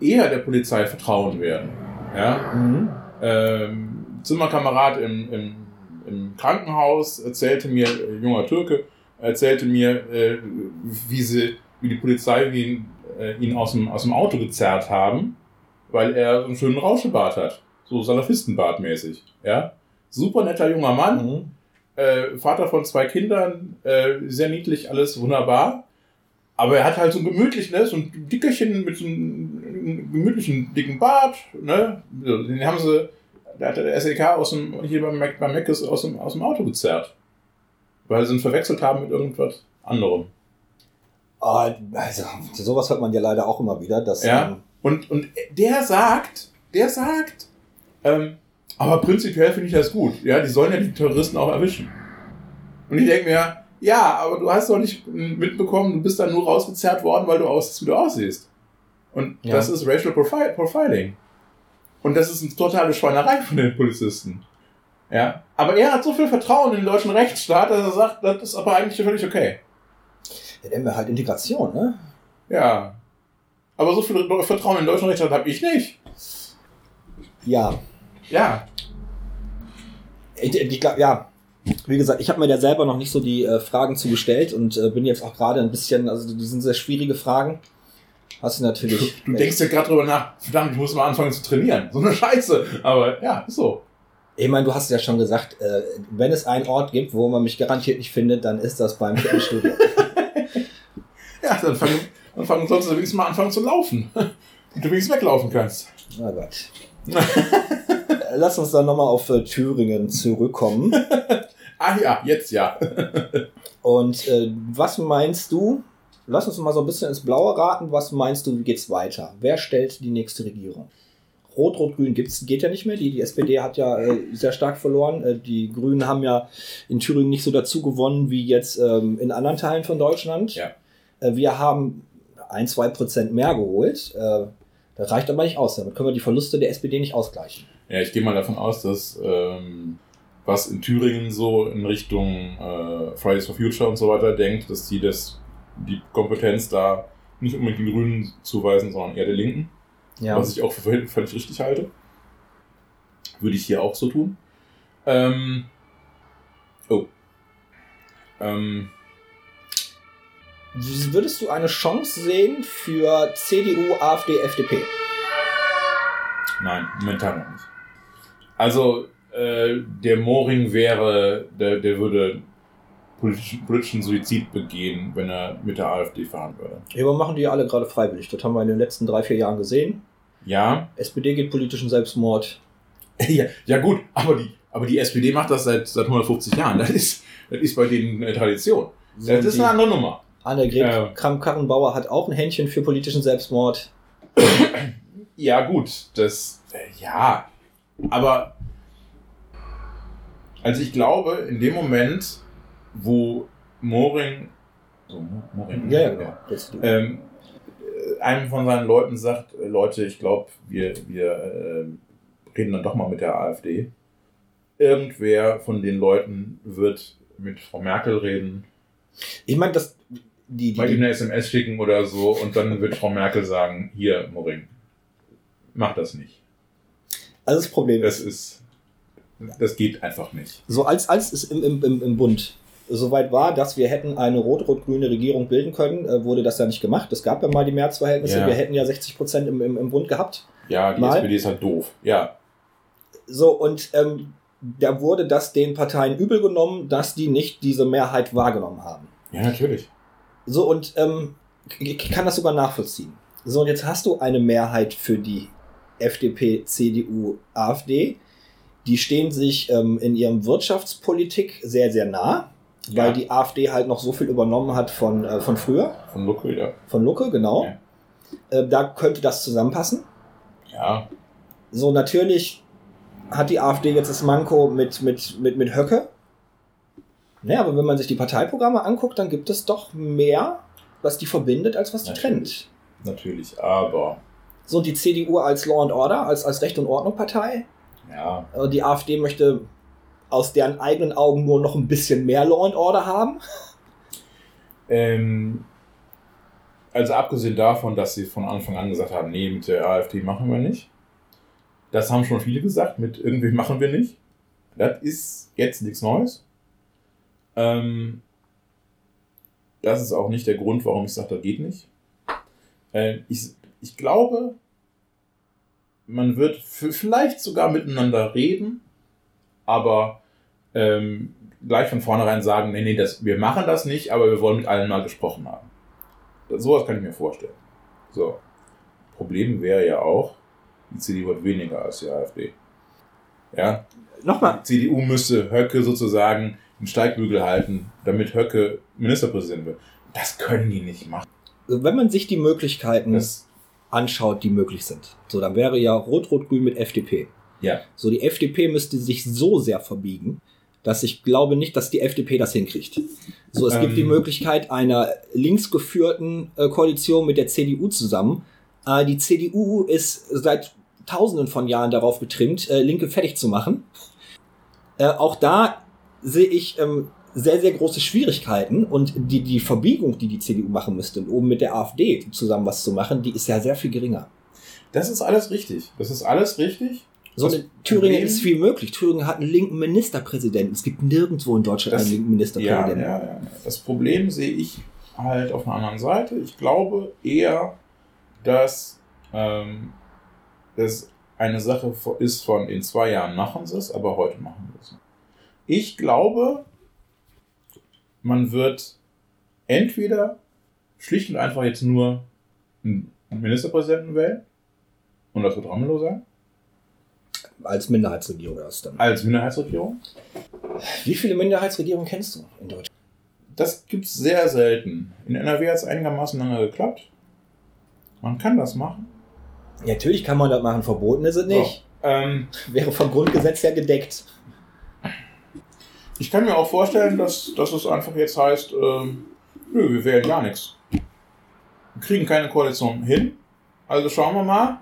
eher der Polizei vertrauen werden. Ja? Mhm. Ähm, Zimmerkamerad im, im, im Krankenhaus erzählte mir, äh, junger Türke, erzählte mir, äh, wie, sie, wie die Polizei ihn, äh, ihn aus, dem, aus dem Auto gezerrt haben, weil er einen schönen Rauschebart hat. So Salafistenbart mäßig. Ja? Super netter junger Mann. Mhm äh, Vater von zwei Kindern, äh, sehr niedlich, alles wunderbar. Aber er hat halt so ein gemütlich, ne, so ein Dickerchen mit so einem gemütlichen dicken Bart, ne? Den haben sie, da hat der SEK aus dem, hier beim, Mac, beim Mac aus dem, aus dem Auto gezerrt. Weil sie ihn verwechselt haben mit irgendwas anderem. Ah, also, sowas hört man ja leider auch immer wieder, dass. Ja. Ähm, und, und der sagt, der sagt, ähm, aber prinzipiell finde ich das gut. Ja, die sollen ja die Terroristen auch erwischen. Und ich denke mir, ja, aber du hast doch nicht mitbekommen, du bist dann nur rausgezerrt worden, weil du aussiehst, wie du aussiehst. Und ja. das ist Racial Profi Profiling. Und das ist eine totale Schweinerei von den Polizisten. Ja. Aber er hat so viel Vertrauen in den deutschen Rechtsstaat, dass er sagt, das ist aber eigentlich völlig okay. Ja, der wäre halt Integration, ne? Ja. Aber so viel Vertrauen in deutschen Rechtsstaat habe ich nicht. Ja, ja. Ich, ich glaube, ja. Wie gesagt, ich habe mir da selber noch nicht so die äh, Fragen zugestellt und äh, bin jetzt auch gerade ein bisschen, also die sind sehr schwierige Fragen. Hast du natürlich. Du, du denkst ja gerade drüber nach, verdammt, ich muss mal anfangen zu trainieren. So eine Scheiße. Aber ja, ist so. Ich meine, du hast ja schon gesagt, äh, wenn es einen Ort gibt, wo man mich garantiert nicht findet, dann ist das beim Fitnessstudio. ja, dann fangen, dann fangen solltest du wenigstens mal anfangen zu laufen. Und du wenigstens weglaufen kannst. Na Gott. lass uns dann nochmal auf äh, Thüringen zurückkommen. ah ja, jetzt ja. Und äh, was meinst du? Lass uns mal so ein bisschen ins Blaue raten. Was meinst du, wie geht's weiter? Wer stellt die nächste Regierung? Rot-Rot-Grün geht ja nicht mehr. Die, die SPD hat ja äh, sehr stark verloren. Äh, die Grünen haben ja in Thüringen nicht so dazu gewonnen wie jetzt ähm, in anderen Teilen von Deutschland. Ja. Äh, wir haben ein, zwei Prozent mehr geholt. Äh, das reicht aber nicht aus. Damit können wir die Verluste der SPD nicht ausgleichen. Ja, ich gehe mal davon aus, dass ähm, was in Thüringen so in Richtung äh, Fridays for Future und so weiter denkt, dass die das die Kompetenz da nicht unbedingt den Grünen zuweisen, sondern eher der Linken. Ja. Was ich auch für völlig völlig richtig halte. Würde ich hier auch so tun. Ähm, oh. Ähm, Würdest du eine Chance sehen für CDU, AfD, FDP? nein, momentan noch nicht. Also, äh, der Moring wäre, der, der würde politischen, politischen Suizid begehen, wenn er mit der AfD fahren würde. Ja, aber machen die ja alle gerade freiwillig. Das haben wir in den letzten drei, vier Jahren gesehen. Ja, SPD geht politischen Selbstmord. ja, ja gut, aber die, aber die SPD macht das seit, seit 150 Jahren. Das ist, das ist bei denen Tradition. Das ist eine andere Nummer. Annegret Ja. Kramp-Karrenbauer hat auch ein Händchen für politischen Selbstmord. Ja, gut, das, äh, ja, aber, also ich glaube, in dem Moment, wo Moring, so, Mo- Moring, Ja, ja, genau. Ähm, äh, einem von seinen Leuten sagt, äh, Leute, ich glaube, wir, wir äh, reden dann doch mal mit der AfD. Irgendwer von den Leuten wird mit Frau Merkel reden, ich meine, das die, die, mal ihm eine SMS schicken oder so und dann wird Frau Merkel sagen, hier, Moring, mach das nicht. also das Problem Das ist, das geht einfach nicht. so als, als es im, im, im, im Bund soweit war, dass wir hätten eine rot-rot-grüne Regierung bilden können, äh, wurde das ja nicht gemacht. Es gab ja mal die Mehrheitsverhältnisse. Ja. Wir hätten ja 60 Prozent im, im, im Bund gehabt. Ja, die Mal. SPD ist halt doof. Ja, So, und ähm, da wurde das den Parteien übel genommen, dass die nicht diese Mehrheit wahrgenommen haben. ja, natürlich. So, und ähm, ich kann das sogar nachvollziehen. So, und jetzt hast du eine Mehrheit für die FDP, CDU, AfD. Die stehen sich ähm, in ihrem Wirtschaftspolitik sehr, sehr nah, weil Ja. die AfD halt noch so viel übernommen hat von, äh, von früher, Von Lucke, ja. von Lucke, genau. Ja. Äh, da könnte das zusammenpassen. Ja, So, natürlich hat die AfD jetzt das Manko mit, mit, mit, mit Höcke. Naja, aber wenn man sich die Parteiprogramme anguckt, dann gibt es doch mehr, was die verbindet, als was die Natürlich. trennt. natürlich. Aber, So, die CDU als Law and Order, als, als Recht und Ordnung Partei. ja, Die AfD möchte aus deren eigenen Augen nur noch ein bisschen mehr Law and Order haben. Ähm, also abgesehen davon, dass sie von Anfang an gesagt haben, nee, mit der AfD machen wir nicht. Das haben schon viele gesagt, mit irgendwie machen wir nicht. Das ist jetzt nichts Neues. Ähm, das ist auch nicht der Grund, warum ich sage, das geht nicht. Äh, ich, ich glaube, man wird vielleicht sogar miteinander reden, aber ähm, gleich von vornherein sagen, nee, nee, das, wir machen das nicht, aber wir wollen mit allen mal gesprochen haben. Das, sowas kann ich mir vorstellen. So. Problem wäre ja auch, die CDU hat weniger als die AfD. Ja, Nochmal, die CDU müsste Höcke sozusagen einen Steigbügel halten, damit Höcke Ministerpräsident wird. Das können die nicht machen. wenn man sich die Möglichkeiten Das, anschaut, die möglich sind. So, dann wäre ja Rot-Rot-Grün mit FDP. ja, So, die FDP müsste sich so sehr verbiegen, dass ich glaube nicht, dass die FDP das hinkriegt. So, es Ähm. gibt die Möglichkeit einer linksgeführten äh, Koalition mit der CDU zusammen. Äh, die CDU ist seit Tausenden von Jahren darauf getrimmt, äh, Linke fertig zu machen. Auch da sehe ich ähm, sehr, sehr große Schwierigkeiten und die, die Verbiegung, die die CDU machen müsste, um mit der AfD zusammen was zu machen, die ist ja sehr viel geringer. das ist alles richtig. Das ist alles richtig. So, in Thüringen ist viel möglich. Thüringen hat einen linken Ministerpräsidenten. Es gibt nirgendwo in Deutschland Das- einen linken Ja, Ministerpräsidenten. ja, ja. Das Problem sehe ich halt auf einer anderen Seite. Ich glaube eher, dass ähm, das eine Sache ist von in zwei Jahren machen sie es, aber heute machen wir es. Ich glaube, man wird entweder schlicht und einfach jetzt nur einen Ministerpräsidenten wählen und das wird Ramelow sein, Als Minderheitsregierung erst dann. als Minderheitsregierung. Wie viele Minderheitsregierungen kennst du in Deutschland? Das gibt's sehr selten. In NRW hat es einigermaßen lange geklappt. Man kann das machen. Ja, natürlich kann man das machen, verboten ist es nicht. So, ähm, Wäre vom Grundgesetz ja gedeckt. Ich kann mir auch vorstellen, dass, dass es einfach jetzt heißt, ähm, nö, wir wählen gar nichts. Wir kriegen keine Koalition hin. Also schauen wir mal,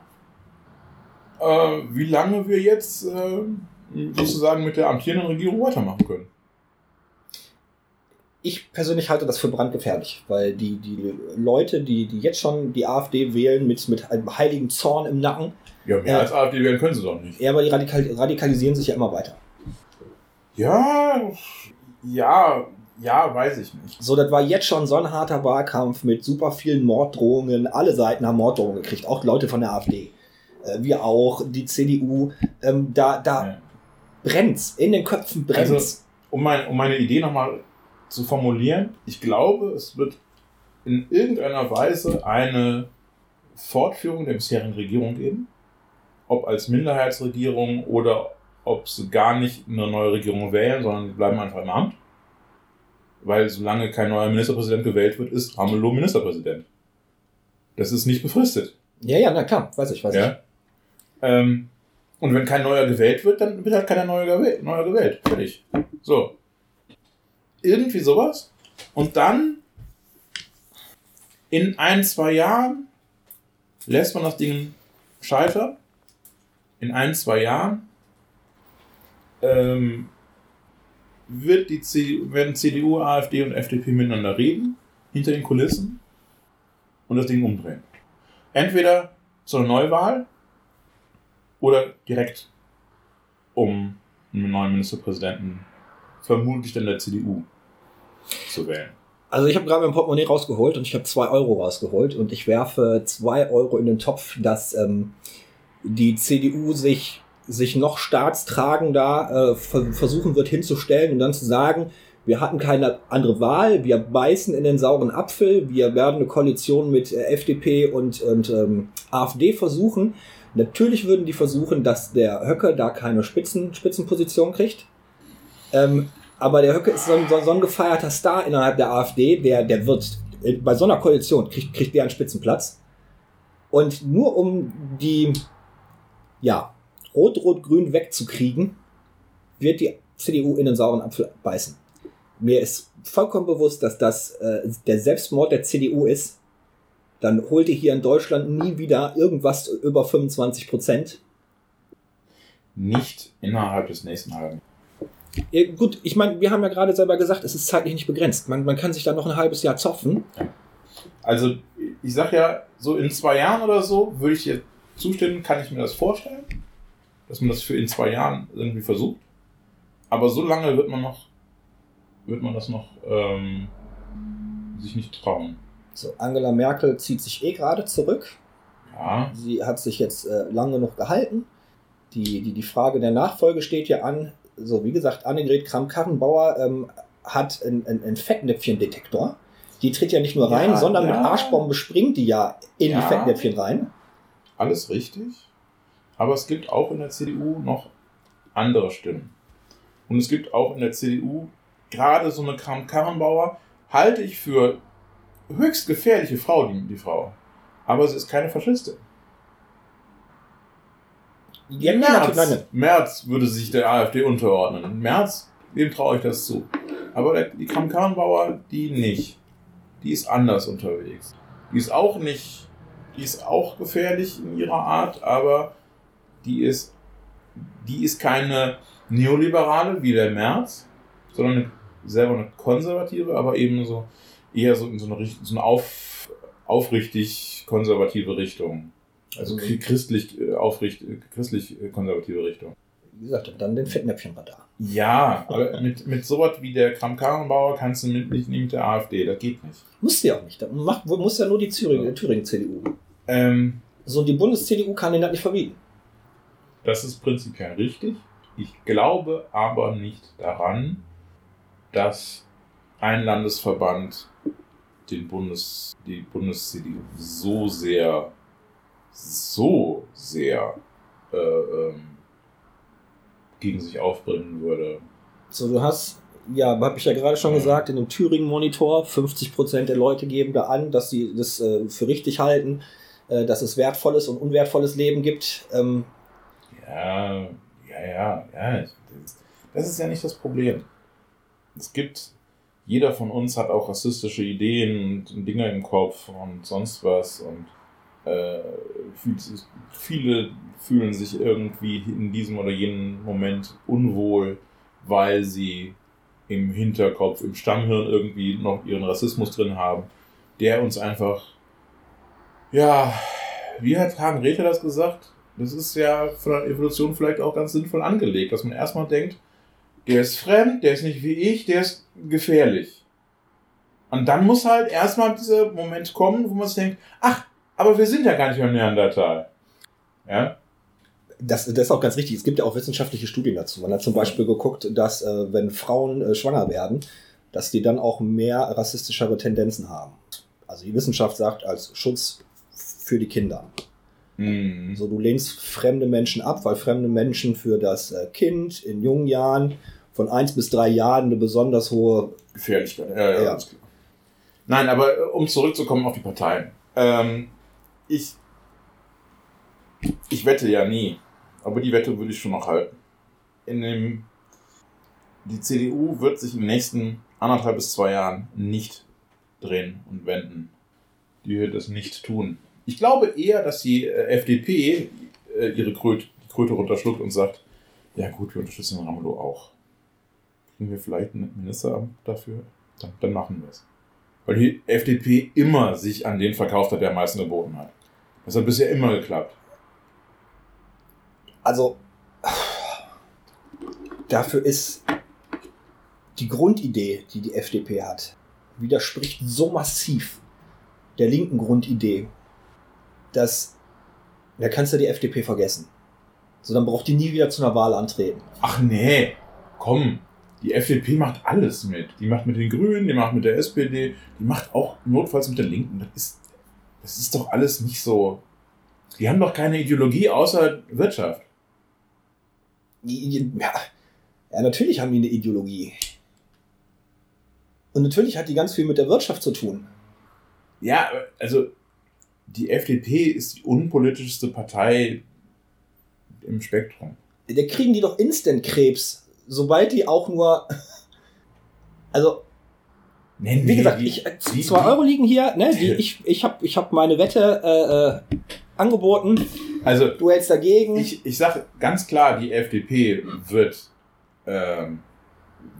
äh, wie lange wir jetzt äh, sozusagen mit der amtierenden Regierung weitermachen können. Ich persönlich halte das für brandgefährlich, weil die, die Leute, die, die jetzt schon die AfD wählen mit, mit einem heiligen Zorn im Nacken. Ja, mehr Ja. als AfD wählen können sie doch nicht. Ja, aber die radikal, radikalisieren sich ja immer weiter. Ja, ja, ja, weiß ich nicht. So, das war jetzt schon so ein harter Wahlkampf mit super vielen Morddrohungen. Alle Seiten haben Morddrohungen gekriegt, auch Leute von der AfD. Äh, wir auch, die CDU. Ähm, da da Ja. brennt's. In den Köpfen brennt's. Also, um, mein, um meine Idee nochmal zu formulieren, ich glaube, es wird in irgendeiner Weise eine Fortführung der bisherigen Regierung geben. Ob als Minderheitsregierung oder ob sie gar nicht eine neue Regierung wählen, sondern die bleiben einfach im Amt. Weil solange kein neuer Ministerpräsident gewählt wird, ist Ramelow Ministerpräsident. Das ist nicht befristet. ja, ja, na klar, weiß ich, weiß ich. Ja? Ähm, und wenn kein neuer gewählt wird, dann wird halt keiner neuer gewählt. Neuer gewählt. Fertig. So. Irgendwie sowas. Und dann in ein, zwei Jahren lässt man das Ding scheitern. In ein, zwei Jahren ähm, wird die CDU, werden CDU, AfD und FDP miteinander reden, hinter den Kulissen, und das Ding umdrehen. Entweder zur Neuwahl oder direkt um einen neuen Ministerpräsidenten, vermutlich dann der CDU, zu wählen. Also ich habe gerade mein Portemonnaie rausgeholt und ich habe zwei Euro rausgeholt und ich werfe zwei Euro in den Topf, dass ähm, die CDU sich, sich noch staatstragender äh, ver versuchen wird hinzustellen und dann zu sagen, wir hatten keine andere Wahl, wir beißen in den sauren Apfel, wir werden eine Koalition mit äh, FDP und, und ähm, AfD versuchen. Natürlich würden die versuchen, dass der Höcke da keine Spitzen, Spitzenposition kriegt. Ähm, aber der Höcke ist so ein, so ein gefeierter Star innerhalb der AfD, der, der wird äh, bei so einer Koalition kriegt, kriegt der einen Spitzenplatz. Und nur um die, ja, Rot-Rot-Grün wegzukriegen, wird die CDU in den sauren Apfel beißen. Mir ist vollkommen bewusst, dass das äh, der Selbstmord der CDU ist. Dann holt ihr hier in Deutschland nie wieder irgendwas über 25 Prozent. Nicht innerhalb des nächsten halben. Ja, gut, ich meine, wir haben ja gerade selber gesagt, es ist zeitlich nicht begrenzt. Man, man kann sich da noch ein halbes Jahr zoffen. Also, ich sag ja, so in zwei Jahren oder so würde ich dir zustimmen, kann ich mir das vorstellen, dass man das für in zwei Jahren irgendwie versucht. Aber so lange wird man noch, wird man das noch ähm, sich nicht trauen. So, Angela Merkel zieht sich eh gerade zurück. Ja, Sie hat sich jetzt äh, lang genug gehalten. Die, die, die Frage der Nachfolge steht ja an. So, wie gesagt, Annegret Kramp-Karrenbauer ähm, hat einen, einen, einen Fettnäpfchendetektor. Die tritt ja nicht nur rein, Ja, sondern mit ja. Arschbombe springt die ja in die Fettnäpfchen rein. alles richtig. Aber es gibt auch in der CDU noch andere Stimmen. Und es gibt auch in der CDU gerade so eine Kram-Karrenbauer, halte ich für höchst gefährliche Frau, die, die Frau. Aber sie ist keine Faschistin. Ja, Merz, nein, nein. Merz würde sich der AfD unterordnen. Merz, dem traue ich das zu. Aber der, die Kram-Karrenbauer, die nicht. Die ist anders unterwegs. Die ist auch nicht, die ist auch gefährlich in ihrer Art, aber die ist, die ist keine Neoliberale wie der Merz, sondern eine, selber eine konservative, aber eben so eher so in so eine, so eine auf, aufrichtig konservative Richtung. Also Mhm. christlich, äh, aufricht, äh, christlich äh, konservative Richtung. Wie gesagt, dann den Fettnäpfchenradar. Ja, aber mit, mit sowas wie der Kram-Karrenbauer kannst du mit, nicht mit der AfD, das geht nicht. Muss die auch nicht. Da macht, muss ja nur die Thüringen- Thüringen-CDU. Ähm, so, die Bundes-CDU kann den das nicht verbieten. Das ist prinzipiell richtig. Ich glaube aber nicht daran, dass ein Landesverband den Bundes, die Bundes-CDU so sehr, so sehr äh, ähm, gegen sich aufbringen würde. So, du hast, ja, habe ich ja gerade schon gesagt, in dem Thüringen-Monitor, 50% der Leute geben da an, dass sie das äh, für richtig halten. äh, dass es wertvolles und unwertvolles Leben gibt. Ähm, ja, ja, ja, ja. Das ist ja nicht das Problem. Es gibt, jeder von uns hat auch rassistische Ideen und Dinge im Kopf und sonst was und äh, viele fühlen sich irgendwie in diesem oder jenem Moment unwohl, weil sie im Hinterkopf, im Stammhirn irgendwie noch ihren Rassismus drin haben, der uns einfach, ja, wie hat Hagen Räther das gesagt? Das ist ja von der Evolution vielleicht auch ganz sinnvoll angelegt, dass man erstmal denkt, der ist fremd, der ist nicht wie ich, der ist gefährlich. Und dann muss halt erstmal dieser Moment kommen, wo man sich denkt, ach, aber wir sind ja gar nicht mehr Neandertal. Ja? Das, das ist auch ganz richtig. Es gibt ja auch wissenschaftliche Studien dazu. Man hat zum Beispiel geguckt, dass äh, wenn Frauen äh, schwanger werden, dass die dann auch mehr rassistischere Tendenzen haben. Also die Wissenschaft sagt als Schutz für die Kinder. Mhm. So, du lehnst fremde Menschen ab, weil fremde Menschen für das äh, Kind in jungen Jahren von 1 bis 3 Jahren eine besonders hohe Gefährlichkeit. Ja, ja, ja. Nein, aber äh, um zurückzukommen auf die Parteien. Ähm, ich, ich wette ja nie, aber die Wette würde ich schon noch halten. In dem, die CDU wird sich in den nächsten anderthalb bis zwei Jahren nicht drehen und wenden. Die wird das nicht tun. Ich glaube eher, dass die äh, FDP äh, ihre Kröte, Kröte runterschluckt und sagt, ja gut, wir unterstützen Ramelow auch. Kriegen wir vielleicht einen Ministeramt dafür? Dann, dann machen wir es. Weil die FDP immer sich an den verkauft hat, der am meisten geboten hat. Das hat bisher immer geklappt. Also, dafür ist die Grundidee, die die FDP hat, widerspricht so massiv der linken Grundidee, dass da kannst du die FDP vergessen. So, dann braucht die nie wieder zu einer Wahl antreten. Ach nee, komm, die FDP macht alles mit. Die macht mit den Grünen, die macht mit der SPD, die macht auch notfalls mit der Linken. Das ist, das ist doch alles nicht so. Die haben doch keine Ideologie außer Wirtschaft. Ja, ja, natürlich haben die eine Ideologie. Und natürlich hat die ganz viel mit der Wirtschaft zu tun. Ja, also die FDP ist die unpolitischste Partei im Spektrum. Da kriegen die doch Instant-Krebs sobald die auch nur. Also. Nee, wie gesagt, ich, wie, zwei Euro liegen hier, ne? Die, ich ich habe ich hab meine Wette äh, äh, angeboten. Also. Du hältst dagegen. Ich, ich sage ganz klar, die FDP wird. Ähm,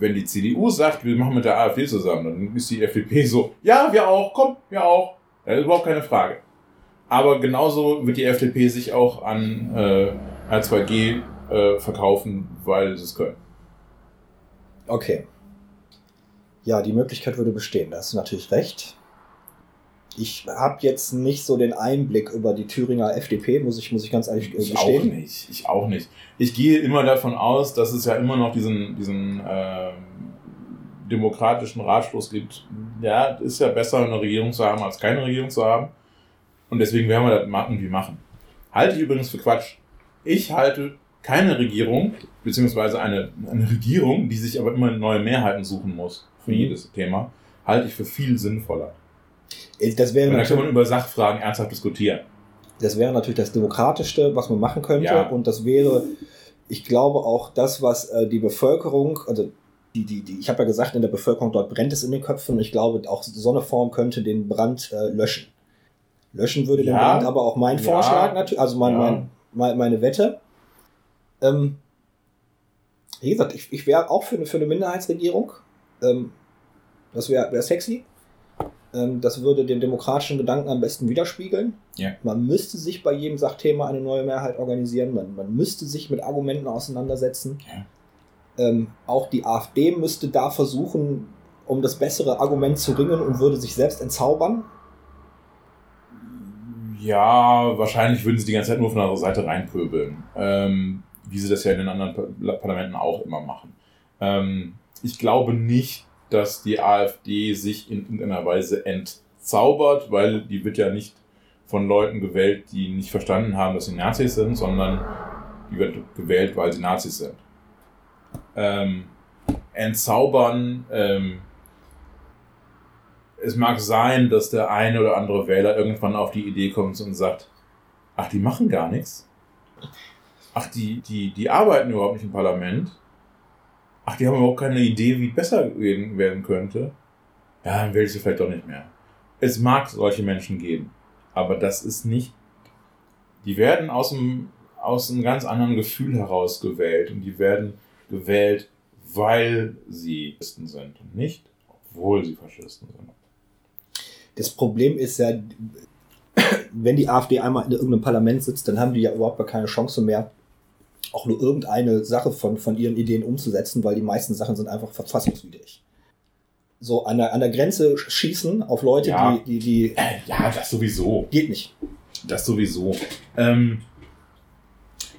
wenn die CDU sagt, wir machen mit der AfD zusammen, dann ist die FDP so, ja, wir auch, komm, wir auch. Das ist überhaupt keine Frage. Aber genauso wird die FDP sich auch an äh, H2G äh, verkaufen, weil sie es können. Okay. Ja, die Möglichkeit würde bestehen, da hast du natürlich recht. Ich habe jetzt nicht so den Einblick über die Thüringer FDP, muss ich, muss ich ganz ehrlich ich gestehen. Ich auch nicht. Ich auch nicht. Ich gehe immer davon aus, dass es ja immer noch diesen, diesen äh, demokratischen Ratschluss gibt. Ja, ist ja besser, eine Regierung zu haben, als keine Regierung zu haben. Und deswegen werden wir das irgendwie machen. Halte ich übrigens für Quatsch. Ich halte keine Regierung, beziehungsweise eine, eine Regierung, die sich aber immer neue Mehrheiten suchen muss für mhm. jedes Thema, halte ich für viel sinnvoller. Das wäre dann kann man über Sachfragen ernsthaft diskutieren. Das wäre natürlich das Demokratischste, was man machen könnte. Ja. Und das wäre, ich glaube, auch das, was äh, die Bevölkerung, also die, die, die, ich habe ja gesagt, in der Bevölkerung dort brennt es in den Köpfen. Und ich glaube, auch so eine Form könnte den Brand äh, löschen. Löschen würde ja. den Brand aber auch mein ja. Vorschlag natürlich, also mein, mein, mein, meine Wette. Ähm, wie gesagt, ich, ich wäre auch für eine, für eine Minderheitsregierung. Ähm, das wäre wär sexy. Ähm, das würde den demokratischen Gedanken am besten widerspiegeln. Ja. Man müsste sich bei jedem Sachthema eine neue Mehrheit organisieren. Man, man müsste sich mit Argumenten auseinandersetzen. Ja. Ähm, auch die AfD müsste da versuchen, um das bessere Argument zu ringen und würde sich selbst entzaubern. Ja, wahrscheinlich würden sie die ganze Zeit nur von der Seite reinpöbeln. Ähm, wie sie das ja in den anderen Parlamenten auch immer machen. Ähm, ich glaube nicht, dass die AfD sich in irgendeiner Weise entzaubert, weil die wird ja nicht von Leuten gewählt, die nicht verstanden haben, dass sie Nazis sind, sondern die wird gewählt, weil sie Nazis sind. Ähm, entzaubern, ähm, es mag sein, dass der eine oder andere Wähler irgendwann auf die Idee kommt und sagt, ach, die machen gar nichts. Ach, die, die, die arbeiten überhaupt nicht im Parlament. Ach, die haben überhaupt keine Idee, wie es besser werden könnte. Ja, dann wähle ich sie vielleicht doch nicht mehr. Es mag solche Menschen geben, aber das ist nicht. Die werden aus einem, aus einem ganz anderen Gefühl heraus gewählt und die werden gewählt, weil sie Faschisten sind und nicht, obwohl sie Faschisten sind. Das Problem ist ja, wenn die AfD einmal in irgendeinem Parlament sitzt, dann haben die ja überhaupt keine Chance mehr, auch nur irgendeine Sache von, von ihren Ideen umzusetzen, weil die meisten Sachen sind einfach verfassungswidrig. So an der, an der Grenze schießen auf Leute, ja. die, die, die. Äh, ja, das sowieso. Geht nicht. Das sowieso. Ähm,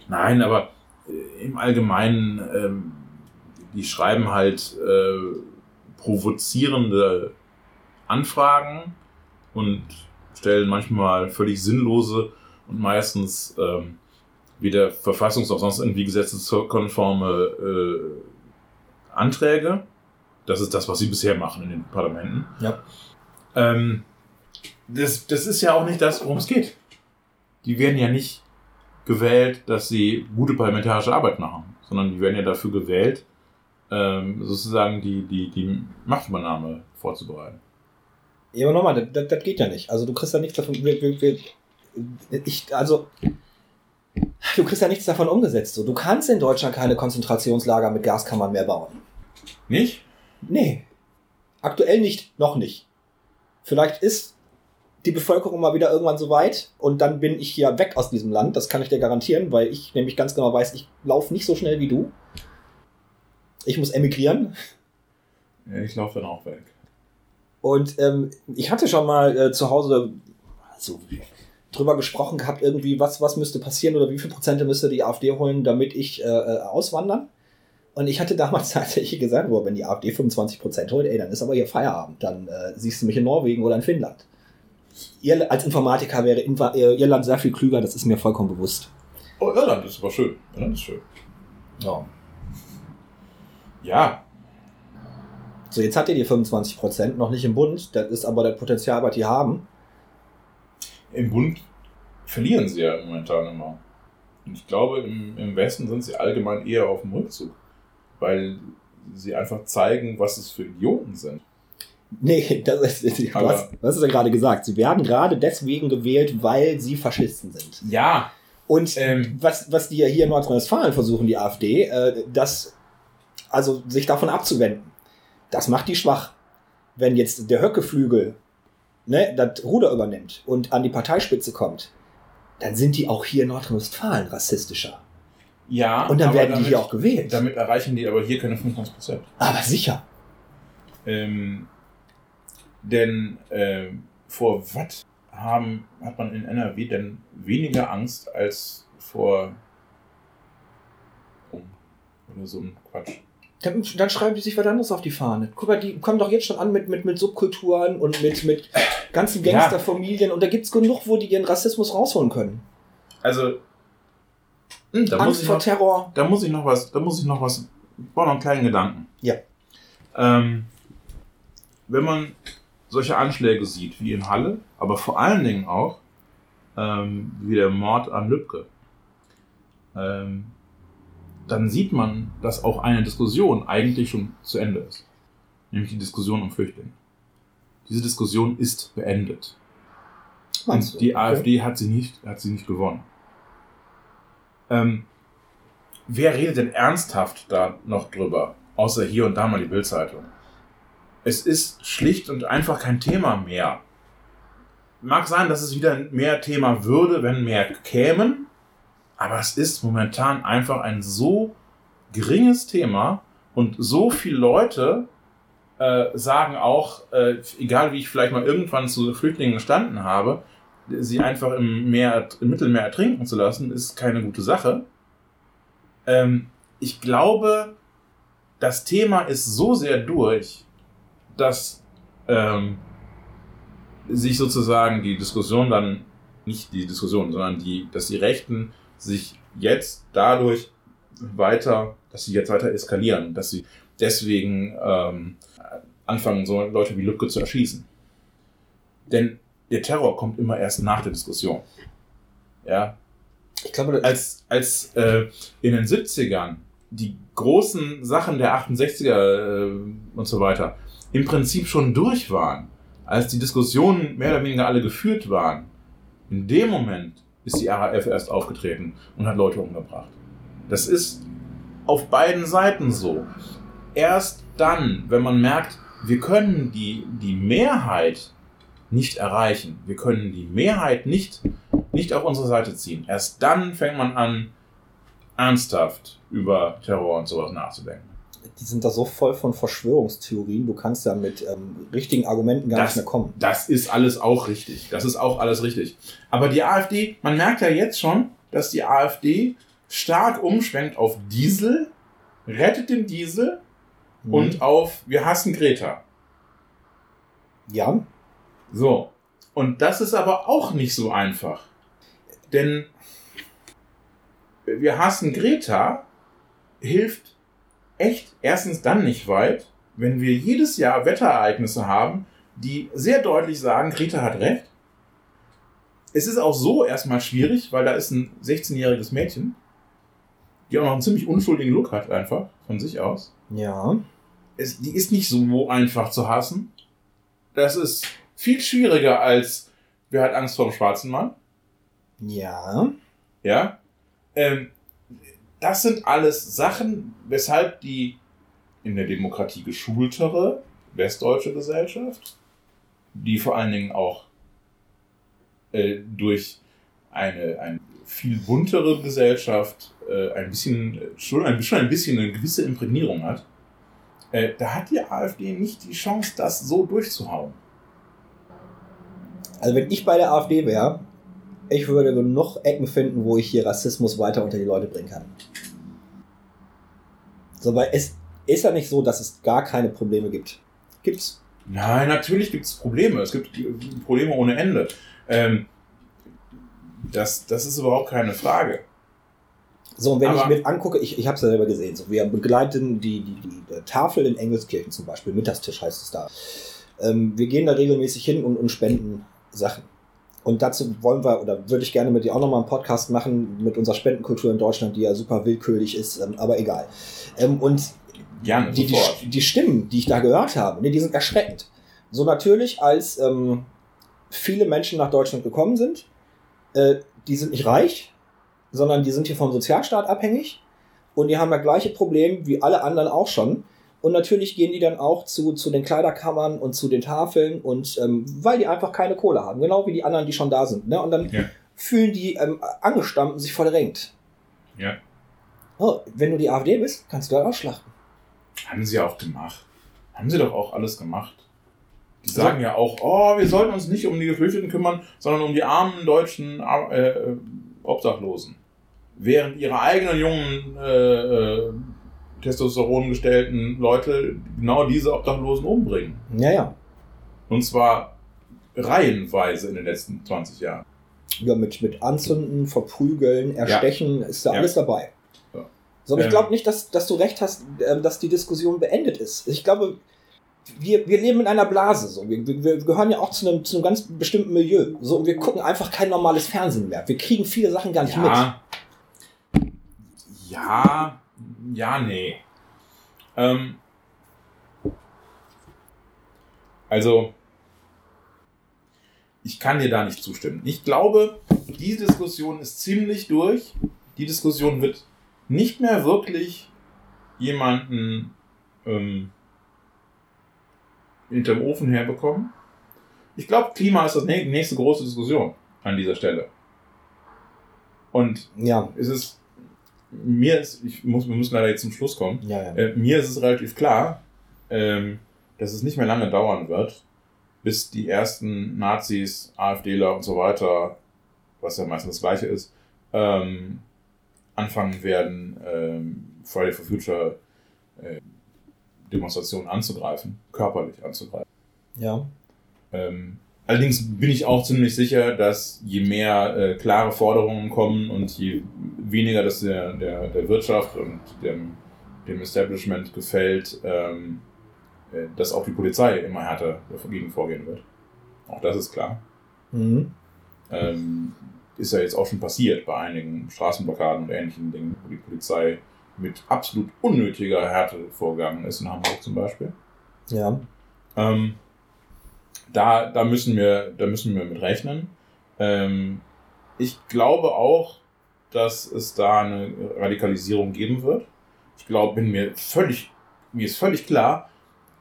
nein, aber äh, im Allgemeinen, ähm, die schreiben halt äh, provozierende Anfragen und stellen manchmal völlig sinnlose und meistens ähm, weder verfassungs- noch sonst irgendwie gesetzeskonforme äh, Anträge. Das ist das, was sie bisher machen in den Parlamenten. Ja. Ähm, das, das ist ja auch nicht das, worum es geht. Die werden ja nicht gewählt, dass sie gute parlamentarische Arbeit machen, sondern die werden ja dafür gewählt, ähm, sozusagen die, die, die Machtübernahme vorzubereiten. Ja, aber nochmal, das, das, geht ja nicht. Also du kriegst ja nichts davon. Wir, wir, wir, ich, also du kriegst ja nichts davon umgesetzt. So. Du kannst in Deutschland keine Konzentrationslager mit Gaskammern mehr bauen. Nicht? Nee. Aktuell nicht, noch nicht. Vielleicht ist die Bevölkerung mal wieder irgendwann so weit und dann bin ich hier weg aus diesem Land. Das kann ich dir garantieren, weil ich nämlich ganz genau weiß, ich laufe nicht so schnell wie du. Ich muss emigrieren. Ich laufe dann auch weg. Und ähm, ich hatte schon mal äh, zu Hause so drüber gesprochen gehabt, irgendwie, was, was müsste passieren oder wie viel Prozente müsste die AfD holen, damit ich äh, äh auswandern. Und ich hatte damals tatsächlich gesagt, boah, wenn die AfD 25 Prozent holt, ey, dann ist aber hier Feierabend. Dann äh, siehst du mich in Norwegen oder in Finnland. Ihr als Informatiker wäre Irland sehr viel klüger, das ist mir vollkommen bewusst. Oh, Irland ist aber schön. Irland ist schön. Ja. Ja. So, jetzt hat ihr die 25% noch nicht im Bund. Das ist aber das Potenzial, was die haben. Im Bund verlieren sie ja momentan immer. Und ich glaube, im, im Westen sind sie allgemein eher auf dem Rückzug. Weil sie einfach zeigen, was es für Idioten sind. Nee, das ist, du hast, was ist ja gerade gesagt? Sie werden gerade deswegen gewählt, weil sie Faschisten sind. Ja. Und ähm, was, was die ja hier in Nordrhein-Westfalen versuchen, die AfD, äh, das also sich davon abzuwenden. Das macht die schwach. Wenn jetzt der Höckeflügel ne, das Ruder übernimmt und an die Parteispitze kommt, dann sind die auch hier in Nordrhein-Westfalen rassistischer. Ja. Und dann werden damit, die hier auch gewählt. Damit erreichen die aber hier keine 25 Prozent. Aber sicher. Ähm, denn äh, vor was haben, hat man in NRW denn weniger Angst als vor oh, oder so ein Quatsch? Dann, dann, schreiben die sich was anderes auf die Fahne. Guck mal, die kommen doch jetzt schon an mit, mit, mit Subkulturen und mit, mit ganzen Gangsterfamilien und da gibt es genug, wo die ihren Rassismus rausholen können. Also, hm, da Angst vor noch, Terror. Da muss ich noch was, da muss ich noch was, ich brauche noch einen kleinen Gedanken. Ja. Ähm, wenn man solche Anschläge sieht, wie in Halle, aber vor allen Dingen auch ähm, wie der Mord an Lübcke, ähm, dann sieht man, dass auch eine Diskussion eigentlich schon zu Ende ist. Nämlich die Diskussion um Flüchtlinge. Diese Diskussion ist beendet. Und die okay. AfD hat sie nicht, hat sie nicht gewonnen. Ähm, wer redet denn ernsthaft da noch drüber? Außer hier und da mal die Bildzeitung. Es ist schlicht und einfach kein Thema mehr. Mag sein, dass es wieder mehr Thema würde, wenn mehr kämen. Aber es ist momentan einfach ein so geringes Thema und so viele Leute äh, sagen auch, äh, egal wie ich vielleicht mal irgendwann zu Flüchtlingen gestanden habe, sie einfach im, Meer, im Mittelmeer ertrinken zu lassen, ist keine gute Sache. Ähm, ich glaube, das Thema ist so sehr durch, dass ähm, sich sozusagen die Diskussion dann, nicht die Diskussion, sondern die, dass die Rechten sich jetzt dadurch weiter, dass sie jetzt weiter eskalieren, dass sie deswegen ähm, anfangen, so Leute wie Lübcke zu erschießen. Denn der Terror kommt immer erst nach der Diskussion. Ja. Ich glaube, als, als äh, in den 70ern die großen Sachen der 68er äh, und so weiter im Prinzip schon durch waren, als die Diskussionen mehr oder weniger alle geführt waren, in dem Moment ist die RAF erst aufgetreten und hat Leute umgebracht. Das ist auf beiden Seiten so. Erst dann, wenn man merkt, wir können die, die Mehrheit nicht erreichen, wir können die Mehrheit nicht, nicht auf unsere Seite ziehen, erst dann fängt man an, ernsthaft über Terror und sowas nachzudenken. Die sind da so voll von Verschwörungstheorien, du kannst ja mit ähm, richtigen Argumenten gar das, nicht mehr kommen. Das ist alles auch richtig. Das ist auch alles richtig. Aber die AfD, man merkt ja jetzt schon, dass die AfD stark umschwenkt auf Diesel, rettet den Diesel mhm. und auf wir hassen Greta. Ja. So. Und das ist aber auch nicht so einfach. Denn wir hassen Greta hilft echt erstens dann nicht weit, wenn wir jedes Jahr Wetterereignisse haben, die sehr deutlich sagen, Greta hat recht. Es ist auch so erstmal schwierig, weil da ist ein 16-jähriges Mädchen, die auch noch einen ziemlich unschuldigen Look hat, einfach von sich aus. Ja. Es, die ist nicht so einfach zu hassen. Das ist viel schwieriger als wer hat Angst vor dem schwarzen Mann. Ja. Ja. Ähm, das sind alles Sachen, weshalb die in der Demokratie geschultere westdeutsche Gesellschaft, die vor allen Dingen auch äh, durch eine, eine viel buntere Gesellschaft äh, ein bisschen, schon ein, schon ein bisschen eine gewisse Imprägnierung hat, äh, da hat die AfD nicht die Chance, das so durchzuhauen. Also wenn ich bei der AfD wäre, ich würde genug Ecken finden, wo ich hier Rassismus weiter unter die Leute bringen kann. So, weil es ist ja nicht so, dass es gar keine Probleme gibt. Gibt's? Nein, natürlich gibt es Probleme. Es gibt Probleme ohne Ende. Ähm, das, das ist überhaupt keine Frage. So, und wenn Aber ich mir angucke, ich, ich habe es ja selber gesehen, so, wir begleiten die, die, die Tafel in Engelskirchen zum Beispiel, Mittagstisch heißt es da. Ähm, wir gehen da regelmäßig hin und, und spenden Sachen. Und dazu wollen wir, oder würde ich gerne mit dir auch nochmal einen Podcast machen mit unserer Spendenkultur in Deutschland, die ja super willkürlich ist, ähm, aber egal. Ähm, und Gerne, die, die, die, Stimmen, die ich da gehört habe, ne, die sind erschreckend. So natürlich, als ähm, viele Menschen nach Deutschland gekommen sind, äh, die sind nicht reich, sondern die sind hier vom Sozialstaat abhängig und die haben das gleiche Problem wie alle anderen auch schon. Und natürlich gehen die dann auch zu, zu den Kleiderkammern und zu den Tafeln und ähm, weil die einfach keine Kohle haben, genau wie die anderen, die schon da sind. Ne? Und dann ja. fühlen die ähm, Angestammten sich verdrängt. Ja. Oh, wenn du die AfD bist, kannst du da ausschlachten. Haben sie auch gemacht. Haben sie doch auch alles gemacht. Die sagen ja auch, oh, wir sollten uns nicht um die Geflüchteten kümmern, sondern um die armen deutschen äh, äh Obdachlosen. Während ihre eigenen jungen äh, äh Testosteron gestellten Leute genau diese Obdachlosen umbringen. Ja, ja. Und zwar reihenweise in den letzten 20 Jahren. Ja, mit, mit Anzünden, Verprügeln, Erstechen ja. ist da ja. alles dabei. Ja. So, aber ich ähm. glaube nicht, dass, dass du recht hast, ähm, dass die Diskussion beendet ist. Ich glaube, wir, wir leben in einer Blase. So. Wir, wir gehören ja auch zu einem, zu einem ganz bestimmten Milieu. So, und wir gucken einfach kein normales Fernsehen mehr. Wir kriegen viele Sachen gar nicht ja. mit. Ja, ja, nee. Ähm, also, ich kann dir da nicht zustimmen. Ich glaube, die Diskussion ist ziemlich durch. Die Diskussion wird nicht mehr wirklich jemanden ähm, hinterm Ofen herbekommen. Ich glaube, Klima ist das nächste große Diskussion an dieser Stelle. Und ja. es ist mir ist, ich muss, wir müssen leider jetzt zum Schluss kommen. Ja, ja. Äh, mir ist es relativ klar, ähm, dass es nicht mehr lange dauern wird, bis die ersten Nazis, AfDler und so weiter, was ja meistens das Gleiche ist, ähm, anfangen werden, ähm, Friday for Future äh, Demonstrationen anzugreifen, körperlich anzugreifen. Ja. Ähm, Allerdings bin ich auch ziemlich sicher, dass je mehr äh, klare Forderungen kommen und je weniger das der, der, der Wirtschaft und dem, dem Establishment gefällt, ähm, äh, dass auch die Polizei immer härter dagegen vorgehen wird. Auch das ist klar. Mhm. Ähm, ist ja jetzt auch schon passiert bei einigen Straßenblockaden und ähnlichen Dingen, wo die Polizei mit absolut unnötiger Härte vorgegangen ist, in Hamburg zum Beispiel. Ja. Ähm, da, da, müssen wir, da müssen wir mit rechnen. Ähm, ich glaube auch, dass es da eine Radikalisierung geben wird. Ich glaube, bin mir völlig, mir ist völlig klar,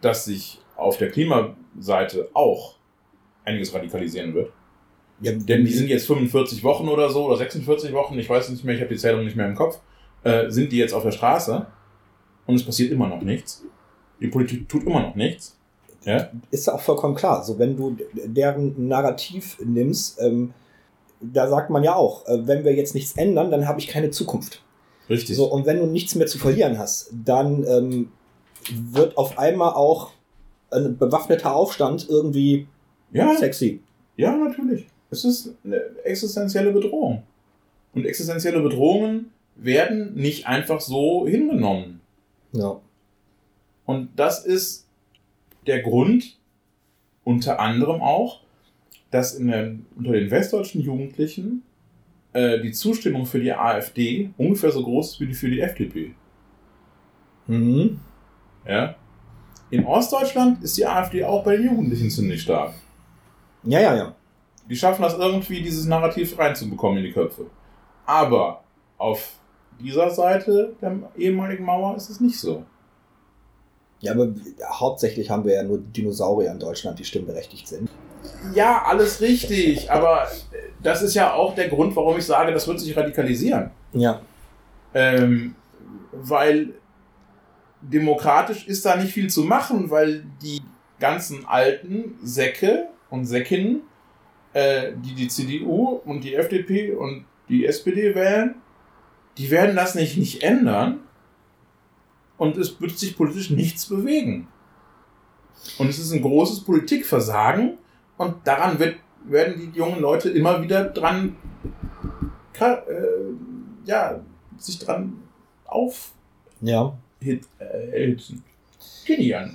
dass sich auf der Klimaseite auch einiges radikalisieren wird. Ja, denn die sind jetzt 45 Wochen oder so oder 46 Wochen, ich weiß nicht mehr, ich habe die Zählung nicht mehr im Kopf, äh, sind die jetzt auf der Straße und es passiert immer noch nichts. Die Politik tut immer noch nichts. Ja? Ist auch vollkommen klar. So, wenn du deren Narrativ nimmst, ähm, da sagt man ja auch, äh, wenn wir jetzt nichts ändern, dann habe ich keine Zukunft. Richtig. So, und wenn du nichts mehr zu verlieren hast, dann ähm, wird auf einmal auch ein bewaffneter Aufstand irgendwie ja. sexy. Ja, natürlich. Es ist eine existenzielle Bedrohung. Und existenzielle Bedrohungen werden nicht einfach so hingenommen. Ja. Und das ist der Grund, unter anderem auch, dass der, unter den westdeutschen Jugendlichen äh, die Zustimmung für die AfD ungefähr so groß ist wie die für die FDP. Mhm. Ja. In Ostdeutschland ist die AfD auch bei den Jugendlichen ziemlich stark. Ja, ja, ja. Die schaffen das irgendwie, dieses Narrativ reinzubekommen in die Köpfe. Aber auf dieser Seite der ehemaligen Mauer ist es nicht so. Ja, aber hauptsächlich haben wir ja nur Dinosaurier in Deutschland, die stimmberechtigt sind. Ja, alles richtig, aber das ist ja auch der Grund, warum ich sage, das wird sich radikalisieren. Ja. Ähm, weil demokratisch ist da nicht viel zu machen, weil die ganzen alten Säcke und Säckinnen, äh, die die CDU und die FDP und die SPD wählen, die werden das nicht, nicht ändern und es wird sich politisch nichts bewegen. Und es ist ein großes Politikversagen und daran wird, werden die jungen Leute immer wieder dran, äh, ja, sich dran auf ja. hit, äh, hitzen. Genial.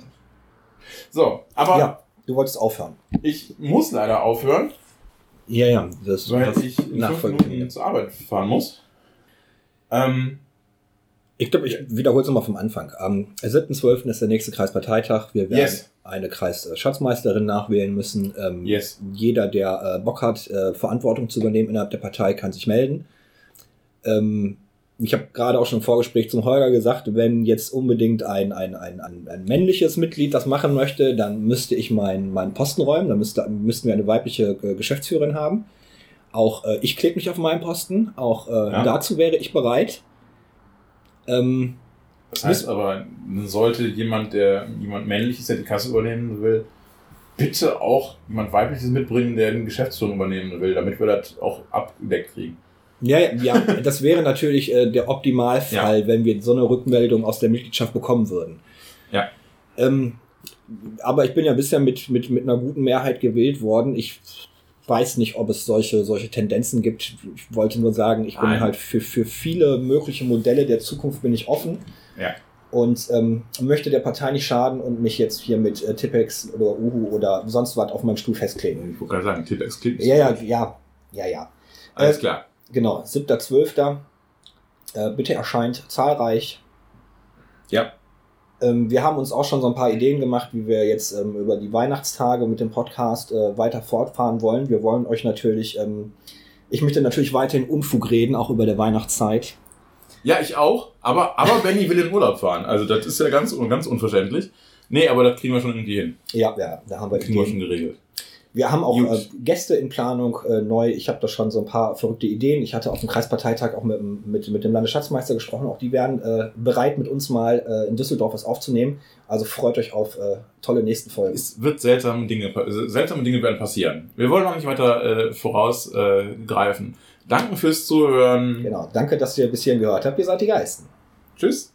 So, aber. Ja, du wolltest aufhören. Ich muss leider aufhören. Ja, ja, das weil ich in fünf Minuten zur Arbeit fahren muss. Ähm, ich glaube, ich wiederhole es nochmal vom Anfang. Am 7.12. ist der nächste Kreisparteitag. Wir werden yes. eine Kreisschatzmeisterin nachwählen müssen. Ähm, yes. Jeder, der äh, Bock hat, äh, Verantwortung zu übernehmen innerhalb der Partei, kann sich melden. Ähm, ich habe gerade auch schon im Vorgespräch zum Holger gesagt, wenn jetzt unbedingt ein, ein, ein, ein, ein männliches Mitglied das machen möchte, dann müsste ich meinen mein Posten räumen. Dann müsste, müssten wir eine weibliche äh, Geschäftsführerin haben. Auch ich klebe mich auf meinen Posten. Auch ja. dazu wäre ich bereit. Ähm, das heißt aber, sollte jemand, der jemand männliches, der die Kasse übernehmen will, bitte auch jemand weibliches mitbringen, der den Geschäftsführung übernehmen will, damit wir das auch abgedeckt kriegen. Ja, ja, das wäre natürlich äh, der Optimalfall, ja. wenn wir so eine Rückmeldung aus der Mitgliedschaft bekommen würden. Ja. Ähm, aber ich bin ja bisher mit, mit, mit einer guten Mehrheit gewählt worden. Ich weiß nicht, ob es solche, solche Tendenzen gibt. Ich wollte nur sagen, ich bin Nein. halt für, für viele mögliche Modelle der Zukunft bin ich offen. Ja. Und ähm, möchte der Partei nicht schaden und mich jetzt hier mit äh, Tippex oder Uhu oder sonst was auf meinen Stuhl festkleben. Ich wollte gerade sagen, Tippex klingt. Ja, ja, ja, ja, ja. Alles äh, klar. Genau, 7.12. Äh, bitte erscheint zahlreich. Ja. Ähm, wir haben uns auch schon so ein paar Ideen gemacht, wie wir jetzt ähm, über die Weihnachtstage mit dem Podcast äh, weiter fortfahren wollen. Wir wollen euch natürlich, ähm, ich möchte natürlich weiterhin Unfug reden, auch über der Weihnachtszeit. Ja, ich auch. Aber, aber Benny will in Urlaub fahren. Also das ist ja ganz, ganz unverständlich. Nee, aber das kriegen wir schon irgendwie hin. Ja, ja, da haben wir kriegen wir schon geregelt. Wir haben auch äh, Gäste in Planung äh, neu. Ich habe da schon so ein paar verrückte Ideen. Ich hatte auf dem Kreisparteitag auch mit, mit, mit dem Landesschatzmeister gesprochen. Auch die wären äh, bereit, mit uns mal äh, in Düsseldorf was aufzunehmen. Also freut euch auf äh, tolle nächsten Folgen. Es wird seltsame Dinge, seltsame Dinge werden passieren. Wir wollen noch nicht weiter äh, vorausgreifen. Danke fürs Zuhören. Genau, danke, dass ihr bis hierhin gehört habt. Ihr seid die Geisten. Tschüss.